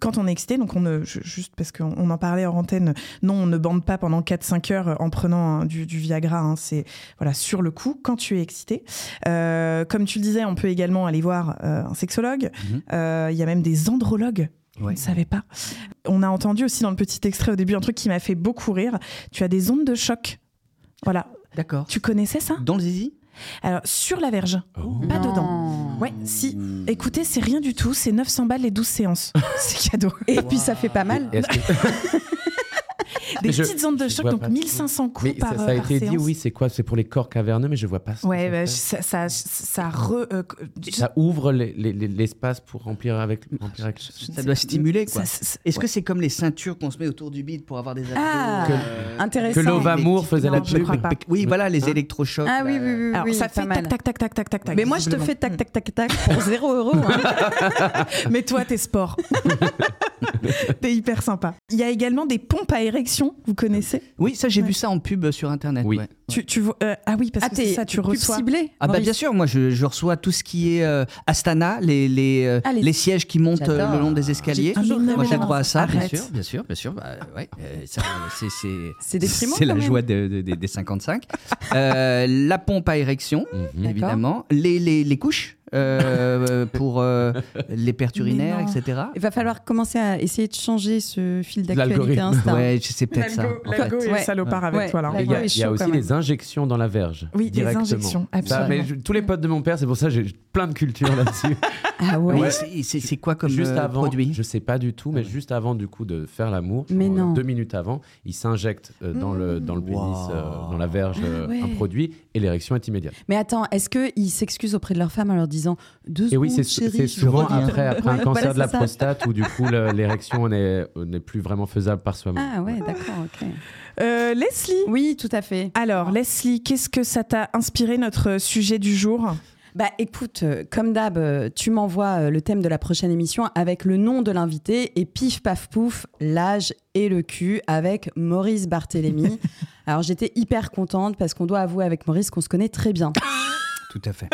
quand on est excité. Donc, on ne, ju- juste parce qu'on on en parlait en antenne, non, on ne bande pas pendant 4-5 heures en prenant hein, du, du Viagra. hein. c'est voilà, sur le coup, quand tu es excité. Comme tu le disais, on peut également aller voir un sexologue. Euh, Il y a même des andrologues. Je Ouais. ne savais pas. On a entendu aussi dans le petit extrait au début un truc qui m'a fait beaucoup rire. Tu as des ondes de choc. Voilà. D'accord. Tu connaissais ça? Dans le zizi? Alors, sur la verge, pas dedans. Ouais, si. Écoutez, c'est rien du tout. C'est 900 balles les 12 séances. c'est cadeau. Et puis ça fait pas mal. Que- Des Je- petites ondes de choc, donc pas. 1500 coups Mais par, ça, ça a par été dit, oui, c'est quoi? C'est pour les corps caverneux, mais je vois pas ce que Ouais, ça bah, ça, ça, ça re- euh, Ça ouvre les- les- les- l'espace pour remplir avec. Remplir avec... Ça doit stimuler, quoi. Ça, ça- Est-ce que ouais. c'est comme les ceintures qu'on se met autour du bide pour avoir des abdos Ah, euh, intéressant. Que Lovamour faisait la pub. Oui, voilà, les électrochocs. Ah oui, oui, oui. Alors, ça fait tac, tac, tac, tac, tac, tac. Mais moi, je te fais tac, tac, tac, tac pour 0 euros. hein. Mais toi, t'es sport. t'es hyper sympa. Il y a également des pompes à érection, vous connaissez Oui, ça, j'ai vu ça en pub sur Internet. Oui. ouais. tu, tu vois- euh, Ah oui, parce Ah, que ça, tu reçois. ciblé Ah bah bien sûr, moi je, je reçois tout ce qui est euh, Astana, les, les, euh, Ah, les- les sièges qui montent euh, le long des escaliers. Toujours Moi j'ai droit à ça, bien sûr, bien sûr, bien sûr. Bah, ouais, euh, ça, c'est, c'est, C'est déprimant, C'est la même. joie de- de- de- des 55. Euh, la pompe à érection, Mhm. évidemment. Les, les, les couches euh, pour euh, les pertes urinaires, etc. Il va falloir commencer à essayer de changer ce fil d'actualité L'algorithme. Insta. Ouais, sais peut-être ça. L'algo est Ouais. salopard avec Ouais. toi là. Il y a, Ouais, il y a chaud, aussi les injections dans la verge. Oui, des directement. injections, Ça, absolument. mais je- tous les potes de mon père, c'est pour ça que j'ai plein de culture là-dessus. Ah ouais. C'est, c'est- c'est quoi comme juste euh, avant, produit? je sais pas du tout, mais juste avant du coup de faire l'amour, deux minutes avant, il s'injecte euh, dans le dans le pénis, euh, dans la verge, euh, Ah ouais. un produit et l'érection est immédiate. Mais attends, est-ce qu'ils s'excusent auprès de leur femme en leur disant deux Et oui, secondes, c'est souvent après, après un cancer voilà, de la ça. prostate où du coup l'érection n'est n'est plus vraiment faisable par soi-même. Ah ouais, d'accord, ok. Euh, Leslie Oui, tout à fait. Alors, Leslie, qu'est-ce que ça t'a inspiré notre sujet du jour? Bah écoute, euh, comme d'hab, euh, tu m'envoies euh, le thème de la prochaine émission avec le nom de l'invité et pif paf pouf, l'âge et le cul avec Maurice Barthélémy. Alors j'étais hyper contente parce qu'on doit avouer avec Maurice qu'on se connaît très bien. Tout à fait.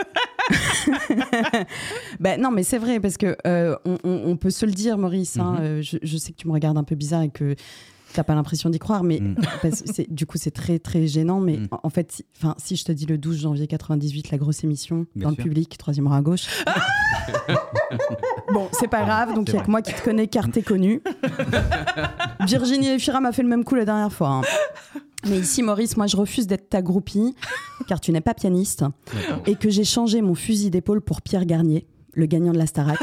Ben non, mais c'est vrai parce que euh, on, on- on peut se le dire, Maurice. hein, Mhm. euh, je, je sais que tu me regardes un peu bizarre et que t'as pas l'impression d'y croire, mais Mm. parce que c'est- du coup c'est très très gênant. Mais Mm. en, fait, si, enfin, si je te dis le 12 janvier 98, la grosse émission Bien dans sûr. le public, troisième rang à gauche. bon, c'est pas grave. Donc il y a que moi qui te connais, car t'es connu. Virginie Efira m'a fait le même coup la dernière fois. hein. Mais ici, Maurice, moi, je refuse d'être ta groupie, car tu n'es pas pianiste, et que j'ai changé mon fusil d'épaule pour Pierre Garnier, le gagnant de la Starac,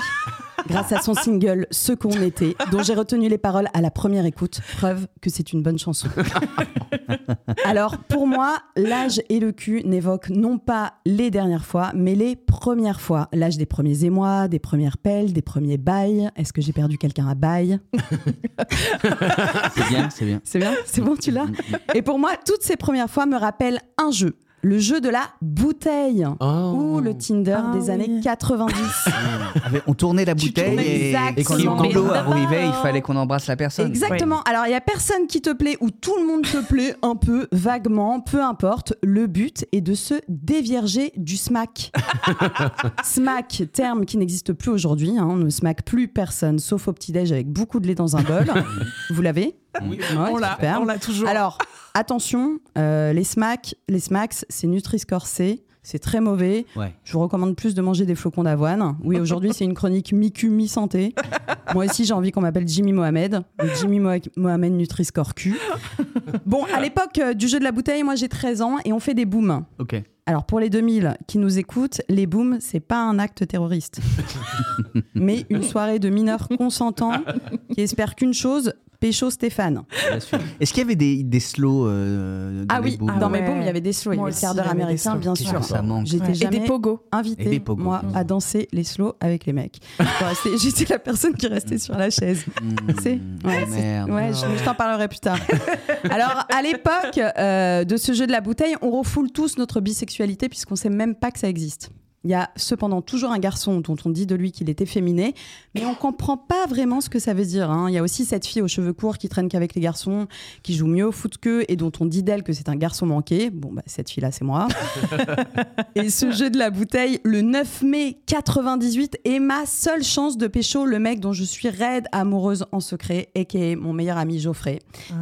grâce à son single Ce qu'on était, dont j'ai retenu les paroles à la première écoute, preuve que c'est une bonne chanson. Alors, pour moi, l'âge et le cul n'évoquent non pas les dernières fois, mais les premières fois. L'âge des premiers émois, des premières pelles, des premiers bails. Est-ce que j'ai perdu quelqu'un à bail? C'est bien, c'est bien. c'est bien C'est bon, tu l'as? Et pour moi, toutes ces premières fois me rappellent un jeu. Le jeu de la bouteille. Oh. Ou le Tinder Ah des années 90. Avec- On tournait la bouteille et, et quand exactement. le tableau Mais arrivait, il fallait qu'on embrasse la personne. Exactement. Alors, il y a personne qui te plaît ou tout le monde te plaît un peu, vaguement, peu importe. Le but est de se dévierger du smack. smack, terme qui n'existe plus aujourd'hui. hein. On ne smack plus personne, sauf au petit-déj avec beaucoup de lait dans un bol. Vous l'avez? Oui, Ouais, on l'a toujours. Alors, attention, euh, les smacks, les smacks, c'est Nutri-Score C. C'est très mauvais. Ouais. Je vous recommande plus de manger des flocons d'avoine. Oui, aujourd'hui, c'est une chronique mi-cul, mi-santé. Moi aussi, j'ai envie qu'on m'appelle Jimmy Mohamed. Jimmy Moha- Mohamed Nutri-Score Q. Bon, à l'époque euh, du jeu de la bouteille, moi j'ai 13 ans et on fait des booms. Ok. Alors pour les 2000 qui nous écoutent, les booms, c'est pas un acte terroriste, mais une soirée de mineurs consentants qui espèrent qu'une chose, pécho Stéphane. Est-ce qu'il y avait des, des slows euh, dans Ah les oui, booms dans mes booms, il y avait des slows, il y Moi avait le quart d'heure américain, bien sûr. ça manque J'étais Et jamais des pogos. Et invitée, des pogos. moi, à danser les slows avec les mecs. J'étais la personne qui restait sur la chaise. C'est ouais, oh, c'est- merde. ouais, je, je t'en parlerai plus tard. Alors, à l'époque euh, de ce jeu de la bouteille, on refoule tous notre bisexualité puisqu'on sait même pas que ça existe. Il y a cependant toujours un garçon dont on dit de lui qu'il est efféminé, mais on comprend pas vraiment ce que ça veut dire. hein. Il y a aussi cette fille aux cheveux courts qui traîne qu'avec les garçons, qui joue mieux au foot qu'eux et dont on dit d'elle que c'est un garçon manqué. Bon, bah, cette fille-là, c'est moi. et ce jeu de la bouteille, le 9 mai 98, est ma seule chance de pécho le mec dont je suis raide amoureuse en secret, et qui est mon meilleur ami Geoffrey,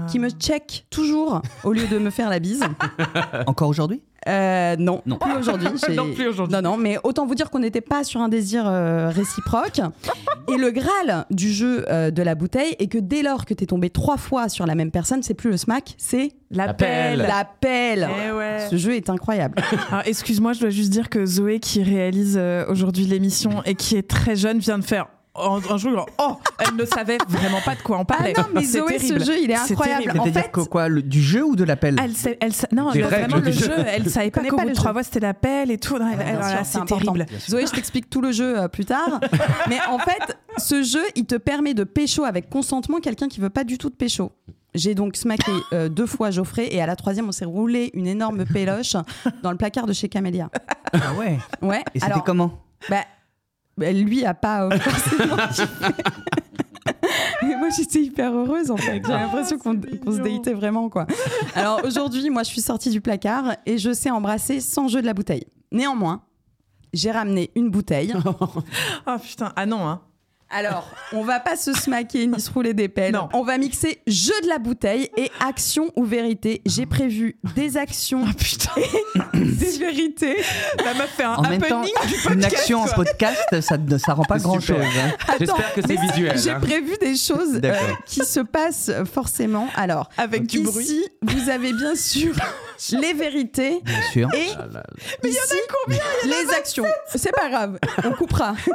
qui me check toujours au lieu de me faire la bise. Encore aujourd'hui? Euh, non, Non. plus aujourd'hui. Non, plus aujourd'hui. Non, non, mais autant vous dire qu'on n'était pas sur un désir euh, réciproque. Et le Graal du jeu euh, de la bouteille est que dès lors que tu es tombé trois fois sur la même personne, c'est plus le smack, c'est La pelle. pelle. la pelle. Eh ouais. Ce jeu est incroyable. Alors, excuse-moi, je dois juste dire que Zoé, qui réalise euh, aujourd'hui l'émission et qui est très jeune, vient de faire un, un jour, genre, oh, elle ne savait vraiment pas de quoi on parlait. Ah non, mais C'est Zoé, ce jeu, il est C'est incroyable. terrible. En fait- que quoi le- Du jeu ou de l'appel Elle, sait- elle, sa- non, le- vraiment le jeu. jeu. Elle savait pas qu'au bout de trois jeu. voix c'était la pelle et tout. C'est terrible. Zoé, je t'explique tout le jeu euh, plus tard. Mais en fait, ce jeu, il te permet de pécho avec consentement quelqu'un qui veut pas du tout de pécho. J'ai donc smacké euh, deux fois Geoffrey et à la troisième, on s'est roulé une énorme péloche dans le placard de chez Camélia. Ah ouais Ouais. Et c'était comment? bah, lui a pas euh, forcément. Et moi j'étais hyper heureuse en fait. J'ai l'impression qu'on qu'on se déhitait vraiment quoi. Alors aujourd'hui, moi je suis sortie du placard et je sais embrasser sans jeu de la bouteille. Néanmoins, j'ai ramené une bouteille. Oh putain, ah non, hein. Alors, on va pas se smaquer ni se rouler des pelles. Non. On va mixer jeu de la bouteille et action ou vérité. J'ai prévu des actions Ah putain, des vérités. La meuf fait un En même temps, happening du podcast. une action en podcast, ça ne ça rend pas grand-chose. hein. J'espère que c'est mais visuel. J'ai hein. prévu des choses euh, qui se passent forcément. Alors, Avec du ici, bruit. vous avez bien sûr les vérités Bien sûr. et Ah là là. ici, les actions. C'est pas grave, on coupera.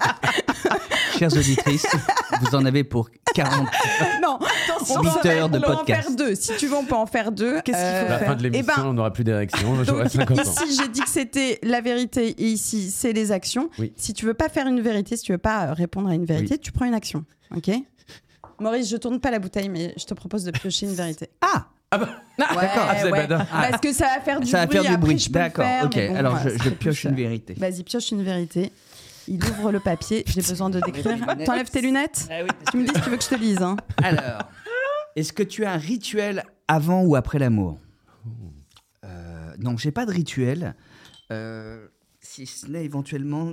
Chères auditrices, vous en avez pour 40. non, on peut en 8 faire- heures de on peut en podcast. faire deux. Si tu veux, on peut en faire deux. Qu'est-ce qu'il faut Euh, À la fin de eh l'émission, ben, on n'aura plus d'érection. J'aurai Donc 50 ans. ici j'ai dit que c'était la vérité et ici c'est les actions. Oui. Si tu veux pas faire une vérité, si tu veux pas répondre à une vérité, tu prends une action. Ok? Maurice, je tourne pas la bouteille, mais je te propose de piocher une vérité. Ah Ah bah, Ouais, d'accord. Ah, ouais. badin. Parce que ça va faire du Ça va bruit. faire du bruit. D'accord. faire, Ok. mais bon, Alors je, ça pioche une vérité. Vas-y, pioche une vérité. Il ouvre le papier. J'ai besoin de décrire. T'enlèves tes lunettes Tu me dis si tu veux que je te lise. hein. Alors, est-ce que tu as un rituel avant ou après l'amour? Euh, Non, j'ai pas de rituel. Euh, si ce n'est éventuellement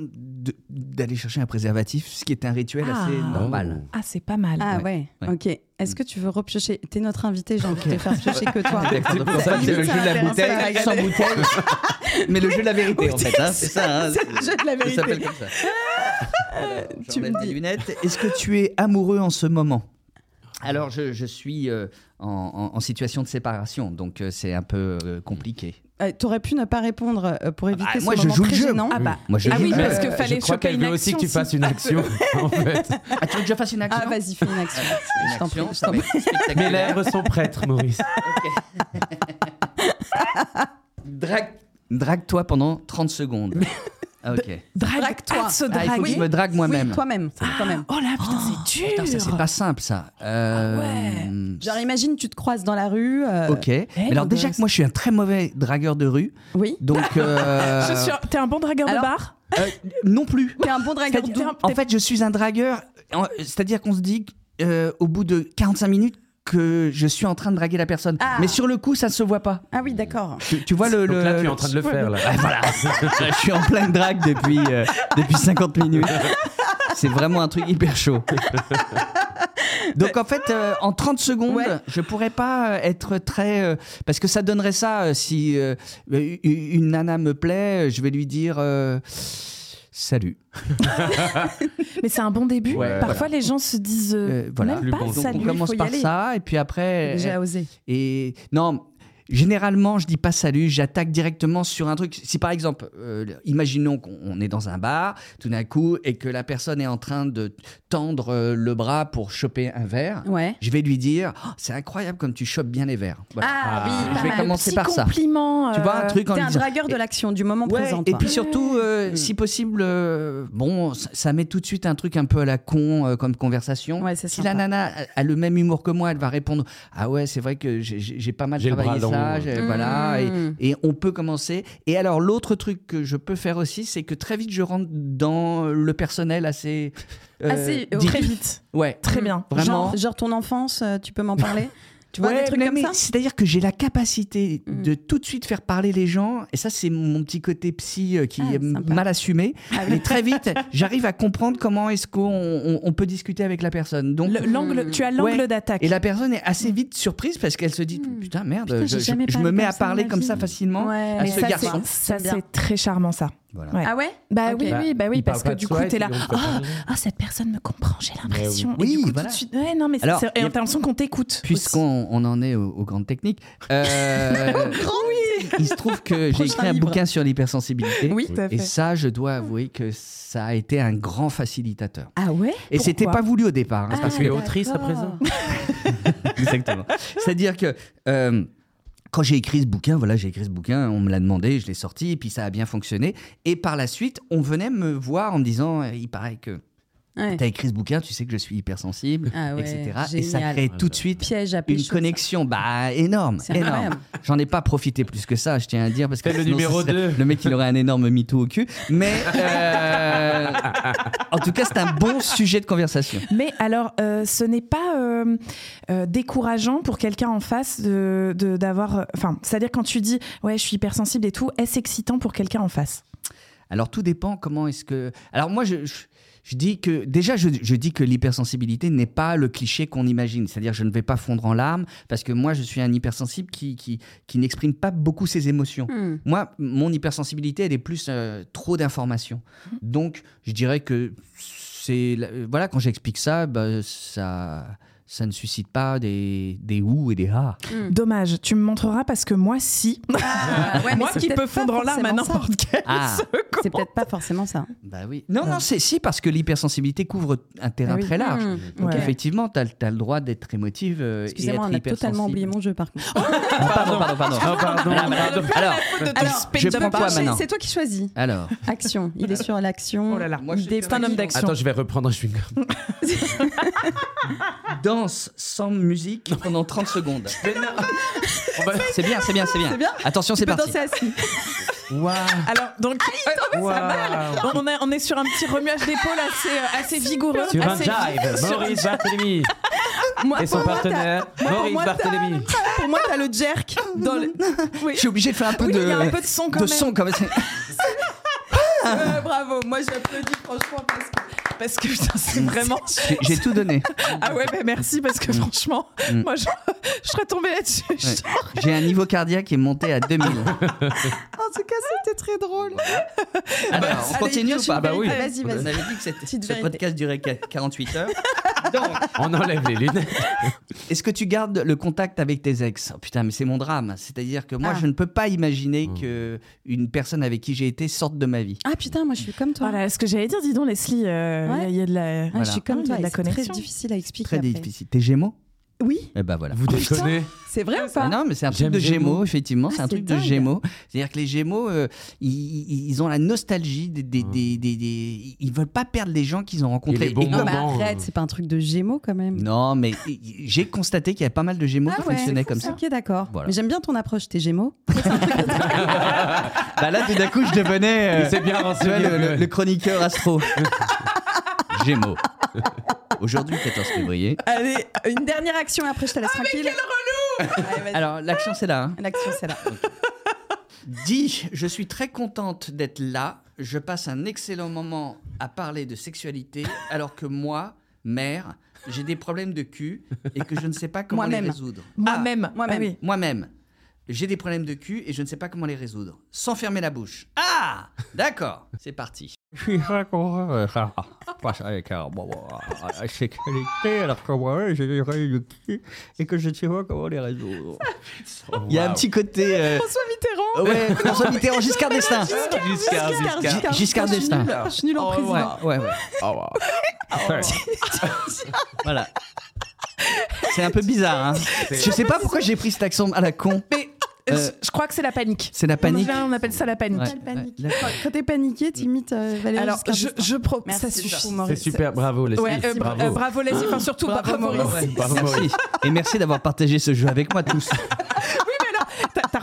d'aller chercher un préservatif, ce qui est un rituel assez Ah. normal. Ah, c'est pas mal. Ah Ouais. ouais, Ouais. ok. Est-ce que tu veux repiocher? T'es notre invité, j'ai envie de te faire piocher que toi. D'accord, c'est pour ça que c'est le jeu de la bouteille sans bouteille, mais le jeu de la vérité en fait. hein, c'est ça. hein, C'est le jeu de la Ça s'appelle vérité. comme ça. Alors, tu me dis. lunettes. Est-ce que tu es amoureux en ce moment? Alors, je, je suis euh, en, en- en situation de séparation, donc euh, c'est un peu euh, compliqué. Euh, T'aurais pu ne pas répondre euh, pour éviter Ah, ce moi, je joue le très jeu. gênant. Ah bah, Moi, je ah oui, le jeu. parce que fallait je crois choper qu'elle une veut aussi que tu fasses une action, en fait. Ah, tu veux que je fasse une action? Ah, vas-y, fais une action. Une Je t'en prie, action, je t'en prie. Mes lèvres sont prêtes, Maurice. Drague, drague-toi pendant 30 secondes. Ah, ok. Drague-toi. Ah, se Ah, il faut que draguer. je me drague moi-même. Oui, toi-même. toi-même. Oh là, putain, c'est dur. Putain, ça c'est pas simple ça. Euh, Genre, imagine, tu te croises dans la rue. euh, Ok. Mais alors déjà que moi je suis un très mauvais dragueur de rue. Oui. Donc. euh, Je suis un- T'es un bon dragueur Alors- de bar euh, non plus. T'es un bon dragueur d'où En fait, je suis un dragueur. C'est-à-dire qu'on se dit euh, au bout de 45 minutes que je suis en train de draguer la personne. Ah. Mais sur le coup, ça ne se voit pas. Ah oui, d'accord. Tu, tu vois le. Donc le- là, tu es en train de le faire, là. Ouais, voilà. je suis en pleine drague depuis, euh, depuis 50 minutes. C'est vraiment un truc hyper chaud. Donc en fait, euh, en 30 secondes, Ouais. je pourrais pas euh, être très... euh, parce que ça donnerait ça, euh, si euh, une nana me plaît, je vais lui dire... Salut. Mais c'est un bon début. Ouais, Parfois, les gens se disent euh, Euh, voilà. même pas Donc, salut. on commence par aller. ça, et puis après... Déjà euh, osé. Et non, généralement, je dis pas salut, j'attaque directement sur un truc. Si par exemple, euh, imaginons qu'on est dans un bar, tout d'un coup, et que la personne est en train de tendre euh, le bras pour choper un verre, Ouais. je vais lui dire Oh, C'est incroyable comme tu chopes bien les verres. Voilà. Ah, oui, je pas vais mal. commencer par ça. compliment, Tu vois, un euh, truc en un disant- dragueur de l'action, du moment Ouais, présent. Et toi. puis surtout, euh, si possible, euh, bon, ça, ça met tout de suite un truc un peu à la con euh, comme conversation. si la nana a, a le même humour que moi, elle va répondre Ah ouais, c'est vrai que j'ai- pas mal travaillé ça. Long. j'ai- Mmh. Voilà, et, et on peut commencer. Et alors, l'autre truc que je peux faire aussi, c'est que très vite, je rentre dans le personnel assez. euh, Assez, euh, très vite. Ouais. Très bien. Vraiment. Genre, genre ton enfance, euh, tu peux m'en parler? Tu vois Ouais, des trucs mais- comme mais ça C'est-à-dire que j'ai la capacité Mm. de tout de suite faire parler les gens, et ça, c'est mon petit côté psy euh, qui Ah, est sympa. mal assumé. Ah oui. Mais très vite, j'arrive à comprendre comment est-ce qu'on on- on peut discuter avec la personne. Donc, Le- l'angle- tu as l'angle Ouais. d'attaque. Et la personne est assez vite surprise parce qu'elle se dit Putain, merde, Putain, je, me mets à parler comme ça facilement à ce ça, garçon. ça, c'est très charmant, ça. Ouais. Ah ouais? Bah oui, oui, bah oui, parce que du coup, t'es là. Ah, parler. ah, cette personne me comprend, j'ai l'impression. oui. Et du coup, voilà. tout de suite. Ouais, non, mais Alors, c'est- et y a- t'as l'impression qu'on t'écoute. Puisqu'on on en est aux, aux grandes techniques, euh, oui il se trouve que j'ai écrit un livre. bouquin sur l'hypersensibilité. Oui, tout à Et ça, je dois avouer que ça a été un grand facilitateur. Ah ouais? Et c'était pas voulu au départ. hein, Ah, parce que tu es autrice à présent Exactement. C'est-à-dire que euh, quand j'ai écrit ce bouquin, voilà, j'ai écrit ce bouquin, on me l'a demandé, je l'ai sorti, et puis ça a bien fonctionné. Et par la suite, on venait me voir en me disant, euh, il paraît que Ouais. tu as écrit ce bouquin, tu sais que je suis hypersensible, Ah ouais, etc. Et ça crée tout de suite Piège à une ça. connexion bah, énorme. Énorme. J'en ai pas profité plus que ça, je tiens à dire, parce que le sinon, numéro ce serait- deux. le mec il aurait un énorme mytho au cul. Mais euh, en tout cas, c'est un bon sujet de conversation. Mais alors, euh, ce n'est pas euh, euh, décourageant pour quelqu'un en face de de- d'avoir. euh, Enfin, c'est-à-dire quand tu dis ouais, je suis hypersensible et tout, est-ce excitant pour quelqu'un en face? Alors tout dépend comment est-ce que. Alors moi je, je, je dis que déjà je, je dis que l'hypersensibilité n'est pas le cliché qu'on imagine. C'est-à-dire je ne vais pas fondre en larmes parce que moi je suis un hypersensible qui qui, qui n'exprime pas beaucoup ses émotions. Hmm. Moi mon hypersensibilité elle est plus euh, trop d'informations. Donc je dirais que c'est euh, voilà quand j'explique ça bah, ça ça ne suscite pas des des ouh et des ah. Dommage, tu me montreras parce que moi, si. Ah, ouais, moi qui peux fondre en larmes à n'importe quel Ah. C'est peut-être pas forcément ça. Bah oui. Non, non, c'est si, parce que l'hypersensibilité couvre un terrain Ah oui. très large. Mmh. Donc Ouais. effectivement, tu as, le droit d'être émotive euh, Excusez-moi, on a totalement oublié mon jeu par contre. Ah, pardon, pardon, pardon. Ah, pardon. Alors, alors, je prends quoi maintenant C'est toi qui choisis. Alors, Action. Il est sur l'action. Oh là là. C'est un homme d'action. Attends, je vais reprendre un chewing-gum. Danse sans musique pendant 30 secondes. C'est bien, c'est bien, c'est bien. C'est bien Attention, c'est parti. danser assis. Waouh. Alors, donc, euh, Waouh. ça on, est, on est sur un petit remuage d'épaule assez, euh, assez vigoureux. Sur un assez jive, sur- Maurice Barthélémy Moi- et son pour moi, partenaire, moi, Maurice moi, Barthélémy. Pour moi, t'as le jerk dans le. Oui. Je suis obligé de faire un peu Oui, de, il y a un peu de son quand de même. son quand même. Euh, bravo, moi j'applaudis franchement parce que, parce que c'est vraiment. J'ai- J'ai tout donné. Ah ouais, bah merci parce que franchement, Mm. moi je, je serais tombée là-dessus. Ouais. J'ai un niveau cardiaque qui est monté à 2000. En tout cas, c'était très drôle. Alors, on Allez, continue ou pas bah oui. Vas-y, On vas-y. avait dit que cette- Petite ce podcast durait qu- 48 heures. On enlève les lunettes. Est-ce que tu gardes le contact avec tes ex? Oh, Putain, mais c'est mon drame. C'est-à-dire que moi, Ah. je ne peux pas imaginer que une personne avec qui j'ai été sorte de ma vie. Ah putain, moi je suis comme toi. Voilà, ce que j'allais dire, dis donc Leslie, euh, Ouais. il y, a de la. Ouais, Voilà. Je suis comme Il y a toi. de la et C'est très connexion. difficile à expliquer. Très après. difficile. T'es Gémeaux? Oui. Eh ben voilà. Vous déconnez C'est vrai ou Ah pas non, mais c'est un truc de Gémeaux. Gémeaux, effectivement. c'est Ah, un c'est truc de. Gémeaux. C'est-à-dire que les Gémeaux, euh, ils, ils- ont la nostalgie des, des, des, des- des- Ils veulent pas perdre les gens qu'ils ont rencontrés. Et les bons comme- Non, mais Moment, arrête, euh. c'est pas un truc de Gémeaux quand même. Non, mais j'ai constaté qu'il y avait pas mal de Gémeaux Ah qui ouais, fonctionnaient comme ça. Ok, d'accord. Voilà. Mais j'aime bien ton approche, t'es Gémeaux. Bah là, tout d'un coup, je devenais euh, s'est bien vois, renseigné. le, le- le chroniqueur astro. Gémeaux. Aujourd'hui, 14 février. Allez, une dernière action après je te laisse tranquille. Allez, vas-y. Alors, l'action, c'est là. hein. L'action, c'est là. Dis, je suis très contente d'être là. Je passe un excellent moment à parler de sexualité, alors que moi, mère, j'ai des problèmes de cul et que je ne sais pas comment les Moi-même. résoudre. Moi-même. moi-même. Ah oui. Moi-même, j'ai des problèmes de cul et je ne sais pas comment les résoudre. Sans fermer la bouche. Ah D'accord, c'est parti. Je suis d'accord, ça passe avec un bon, la sexualité, alors que moi, j'ai des règles et que je sais pas comment les résoudre. Il y a un petit côté. euh, François Mitterrand Ouais, François Mitterrand, Giscard d'Estaing. Giscard, Giscard, Giscard, Giscard. Giscard d'Estaing. Je suis nulle en Oh, président. Ouais, ouais, ouais. Ouais. Voilà. C'est un peu bizarre, hein. Je sais pas pourquoi j'ai pris cet accent à la con. Mais euh, je crois que c'est la panique. C'est la panique. On appelle ça la panique. Ouais. Panique. Quand- Quand t'es paniqué, t'imites euh, Valérie Alors, je, je pro- Merci, ça suffit. C'est Maurice. super, bravo Leslie. Ouais, euh, bra- bravo. euh, bravo Leslie, enfin surtout bravo, Maurice. Bravo, merci. Maurice. Et merci d'avoir partagé ce jeu avec moi tous. T'as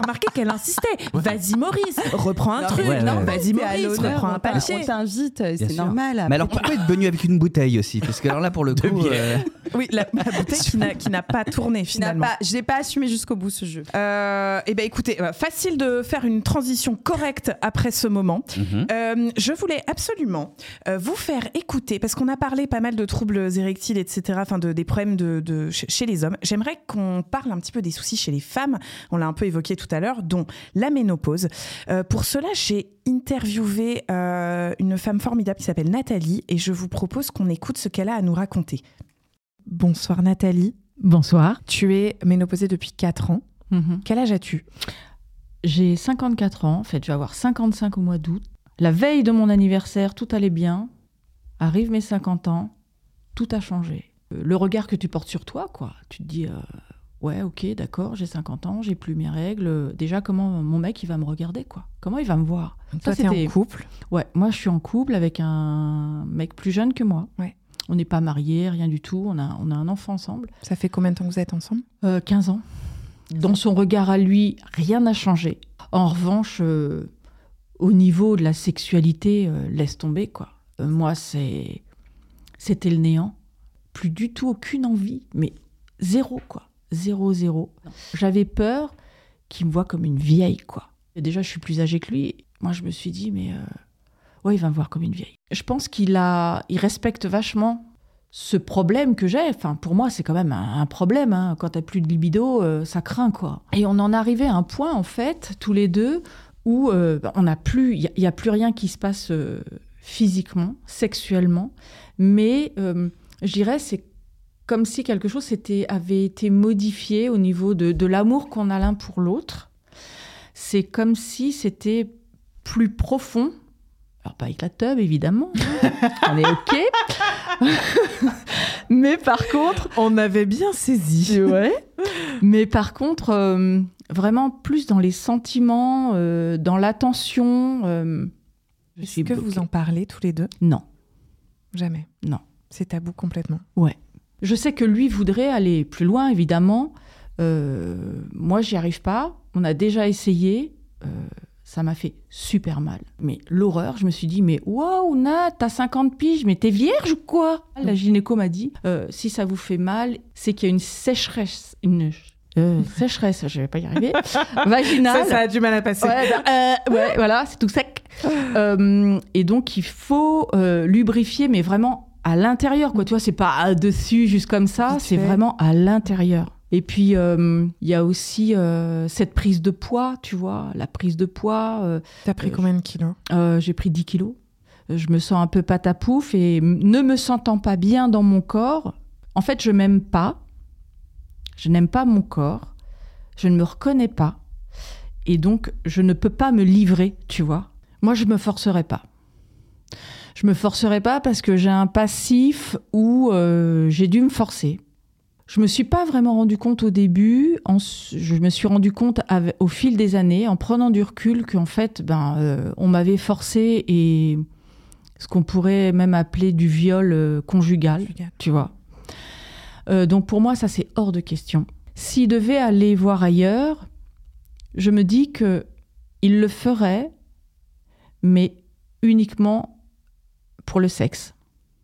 remarqué qu'elle insistait. Vas-y Maurice, reprends un Non, truc. ouais, non, ouais. vas-y Maurice, reprends un papier. On t'invite, euh, c'est normal. Mais alors pourquoi être venu avec une bouteille aussi? Parce que alors là, pour le coup. euh, Oui, la, la bouteille qui n'a- pas tourné N'a finalement. pas- Je l'ai pas assumé jusqu'au bout ce jeu. Euh, eh ben écoutez, facile de faire une transition correcte après ce moment. Mhm. Euh, je voulais absolument vous faire écouter, parce qu'on a parlé pas mal de troubles érectiles, etc., enfin de, des problèmes de, de- chez chez les hommes. J'aimerais qu'on parle un petit peu des soucis chez les femmes. On l'a un peu évoqué tout à l'heure, dont la ménopause. Euh, pour cela, j'ai interviewé euh, une femme formidable qui s'appelle Nathalie, et je vous propose qu'on écoute ce qu'elle a à nous raconter. Bonsoir Nathalie. Bonsoir. Tu es ménopausée depuis 4 ans. Mhm. Quel âge as-tu? J'ai 54 ans, en fait, je vais avoir 55 au mois d'août. La veille de mon anniversaire, tout allait bien. Arrive mes 50 ans, tout a changé. Euh, Le regard que tu portes sur toi, quoi. Tu te dis, euh, ouais, ok, d'accord, j'ai 50 ans, j'ai plus mes règles. Déjà, comment mon mec, il va me regarder, quoi? Comment il va me voir? Toi, t'es en c'était- couple? Ouais, moi, je suis en couple avec un mec plus jeune que moi. Ouais. On n'est pas mariés, rien du tout. On a, on a un enfant ensemble. Ça fait combien de temps que vous êtes ensemble? Euh, 15 ans. Dans son regard à lui, rien n'a changé. En revanche, euh, au niveau de la sexualité, euh, laisse tomber, quoi. Euh, moi, c'est... C'était le néant. Plus du tout aucune envie, mais zéro, quoi. Zéro, zéro. J'avais peur qu'il me voit comme une vieille, quoi. Déjà, je suis plus âgée que lui. Moi, je me suis dit, mais... euh, Ouais, il va me voir comme une vieille. Je pense qu'il a... Il respecte vachement ce problème que j'ai, enfin pour moi c'est quand même un, problème, hein. quand t'as plus de libido, euh, ça craint quoi. Et on en arrivait à un point en fait, tous les deux, où euh, on plus, il n'y a, plus rien qui se passe physiquement, sexuellement, mais je dirais c'est comme si quelque chose avait été modifié au niveau de, de l'amour qu'on a l'un pour l'autre. C'est comme si c'était plus profond. Alors pas tub évidemment, on est ok. Mais par contre, on avait bien saisi. Ouais. Mais par contre, euh, vraiment plus dans les sentiments, euh, dans l'attention. euh, Est-ce que vous en parlez tous les deux? Non. Jamais. Non. C'est tabou complètement. Ouais. Je sais que lui voudrait aller plus loin, évidemment. Euh, moi, j'y arrive pas. On a déjà essayé. Euh, ça m'a fait super mal. Mais l'horreur, je me suis dit, mais waouh, Nat, t'as 50 piges, mais t'es vierge ou quoi? La gynéco m'a dit, euh, si ça vous fait mal, c'est qu'il y a une sécheresse, une euh, sécheresse, je vais pas y arriver, vaginale. Ça, ça a du mal à passer. Ouais, bah, euh, ouais, voilà, c'est tout sec. Euh, et donc, il faut lubrifier, mais vraiment à l'intérieur, quoi. Tu vois, c'est pas dessus, juste comme ça, c'est vraiment à l'intérieur. Et puis, euh, il y a aussi euh, cette prise de poids, tu vois, la prise de poids. euh, T'as pris euh, combien de kilos? J'ai pris 10 kilos. Je me sens un peu patapouf et ne me sentant pas bien dans mon corps, en fait, je m'aime pas. Je n'aime pas mon corps. Je ne me reconnais pas. Et donc, je ne peux pas me livrer, tu vois. Moi, je me forcerai pas. Je me forcerai pas parce que j'ai un passif où euh, j'ai dû me forcer. Je me suis pas vraiment rendu compte au début. En- je me suis rendu compte au fil des années, en prenant du recul, qu'en fait, ben, euh, on m'avait forcé et ce qu'on pourrait même appeler du viol euh, conjugal, tu vois. Donc pour moi, ça c'est hors de question. S'il devait aller voir ailleurs, je me dis que il le ferait, mais uniquement pour le sexe.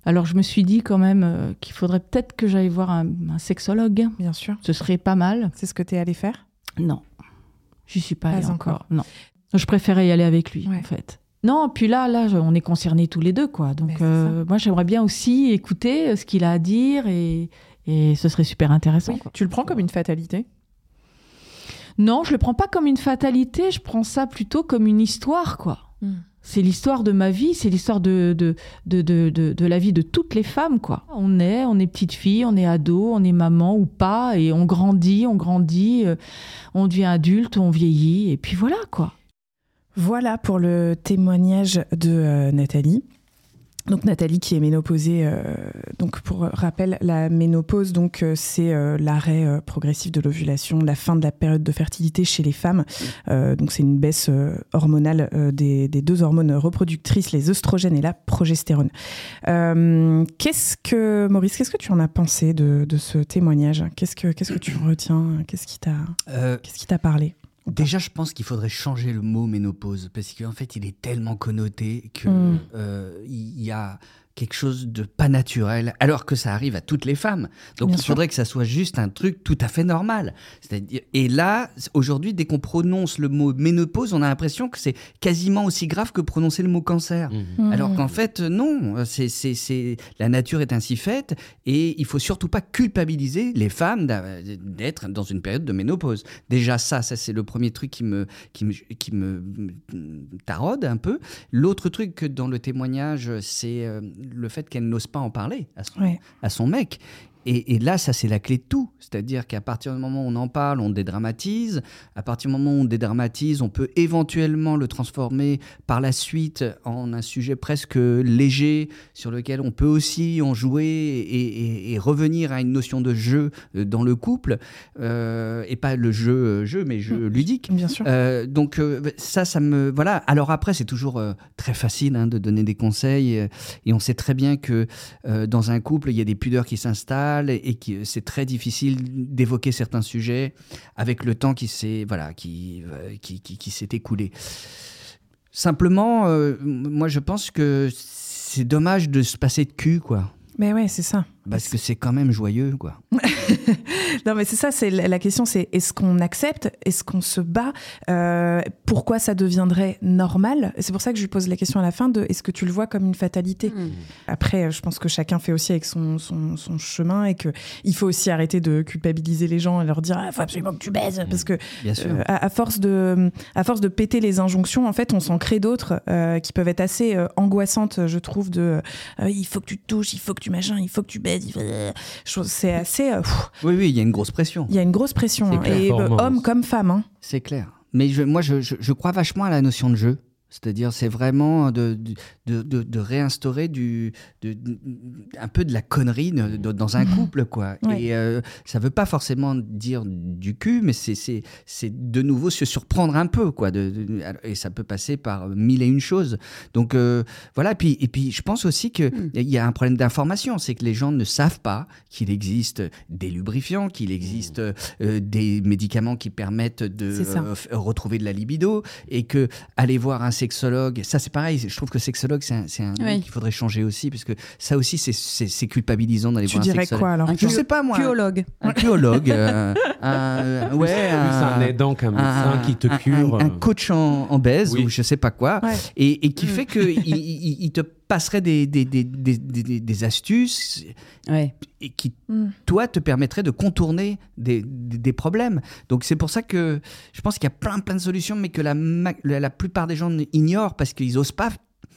Alors je me suis dit quand même euh, qu'il faudrait peut-être que j'aille voir un, un sexologue. Bien sûr. Ce serait pas mal. C'est ce que tu es allé faire? Non. J'y suis pas, Pas allée encore. encore. Non. Je préférais y aller avec lui, en fait. Non, puis là, là, on est concernés tous les deux, quoi. Donc, euh, moi, j'aimerais bien aussi écouter euh, ce qu'il a à dire et, et ce serait super intéressant. quoi. Tu le prends comme une fatalité? Non, je le prends pas comme une fatalité, je prends ça plutôt comme une histoire, quoi. Hmm. C'est l'histoire de ma vie, c'est l'histoire de de, la vie de toutes les femmes, quoi. On est, on est petite fille, on est ado, on est maman ou pas, et on grandit, on grandit, euh, on devient adulte, on vieillit, et puis voilà, quoi. Voilà pour le témoignage de euh, Nathalie. Donc Nathalie qui est ménopausée. euh, donc pour rappel, la ménopause donc euh, c'est euh, l'arrêt progressif de l'ovulation, la fin de la période de fertilité chez les femmes. Donc c'est une baisse hormonale des, des deux hormones reproductrices, les œstrogènes et la progestérone. Qu'est-ce que Maurice, qu'est-ce que tu en as pensé de, de ce témoignage? Qu'est-ce que qu'est-ce que tu retiens? Qu'est-ce qui t'a qu'est-ce qui t'a parlé? Déjà, je pense qu'il faudrait changer le mot ménopause parce qu'en fait, il est tellement connoté que Mm. euh, il y a quelque chose de pas naturel, alors que ça arrive à toutes les femmes. Donc, Bien il sûr. faudrait que ça soit juste un truc tout à fait normal. C'est-à-dire, et là, aujourd'hui, dès qu'on prononce le mot ménopause, on a l'impression que c'est quasiment aussi grave que prononcer le mot cancer. Mhm. Alors qu'en fait, non. C'est, c'est, c'est, la nature est ainsi faite et il faut surtout pas culpabiliser les femmes d'être dans une période de ménopause. Déjà, ça, ça c'est le premier truc qui me, qui me, qui me taraude un peu. L'autre truc que dans le témoignage, c'est euh, le fait qu'elle n'ose pas en parler à son, Ouais. à son mec. Et, et là, ça, c'est la clé de tout. C'est-à-dire qu'à partir du moment où on en parle, on dédramatise. À partir du moment où on dédramatise, on peut éventuellement le transformer par la suite en un sujet presque léger sur lequel on peut aussi en jouer et, et- et revenir à une notion de jeu euh, dans le couple. Euh, et pas le jeu, euh, jeu mais jeu ludique. Bien sûr. Euh, donc ça, ça me voilà. Alors après, c'est toujours très facile hein, de donner des conseils et on sait très bien que euh, dans un couple, il y a des pudeurs qui s'installent et, que c'est très difficile d'évoquer certains sujets avec le temps qui s'est voilà qui euh, qui, qui- s'est écoulé. Simplement, euh, moi, je pense que c'est dommage de se passer de cul, quoi. Mais ouais, c'est ça. Parce que c'est quand même joyeux, quoi. Non, mais c'est ça, c'est la question, c'est est-ce qu'on accepte, est-ce qu'on se bat, Euh, pourquoi ça deviendrait normal? C'est pour ça que je lui pose la question à la fin de est-ce que tu le vois comme une fatalité? Après, euh, je pense que chacun fait aussi avec son, son, son chemin et que il faut aussi arrêter de culpabiliser les gens et leur dire il faut absolument que tu baises parce que Bien sûr. euh, à, à force de à force de péter les injonctions, en fait, on s'en crée d'autres euh, qui peuvent être assez euh, angoissantes, je trouve. De euh, il faut que tu te touches, il faut que tu machin, il faut que tu baises. Trouve- C'est assez. euh, pff, Oui, oui, il y a une grosse pression. il y a une grosse pression, hein, et euh, homme comme femme. hein. C'est clair. Mais je, moi, je, je- je crois vachement à la notion de jeu. C'est-à-dire, c'est vraiment de, de, de- de réinstaurer du, un peu de la connerie dans un couple, quoi. Ouais. Et euh, ça veut pas forcément dire du cul, mais c'est, de nouveau se surprendre un peu, quoi. Et ça peut passer par mille et une choses. Donc, euh, voilà. Et puis, et puis, je pense aussi qu'il il y a un problème d'information. C'est que les gens ne savent pas qu'il existe des lubrifiants, qu'il existe euh, des médicaments qui permettent de retrouver de la libido et que aller voir un sexologue, ça c'est pareil, je trouve que sexologue c'est un, c'est un Oui. nom qu'il faudrait changer aussi parce que ça aussi c'est- c'est c'est culpabilisant d'aller Tu voir un dirais sexologue. quoi, alors Je sais pas moi. Cuologue. Un cuologue, euh, un, ouais, un aidant qu'un médecin qui te cure, Un, un euh. coach en, en baise Oui. ou je sais pas quoi, Ouais. et, et qui fait que il, il- il te passerait des, des, des, des, des- des astuces et qui, Mm. toi, te permettrait de contourner des, des, des problèmes. Donc c'est pour ça que je pense qu'il y a plein plein de solutions, mais que la, la, la plupart des gens ignorent parce qu'ils osent pas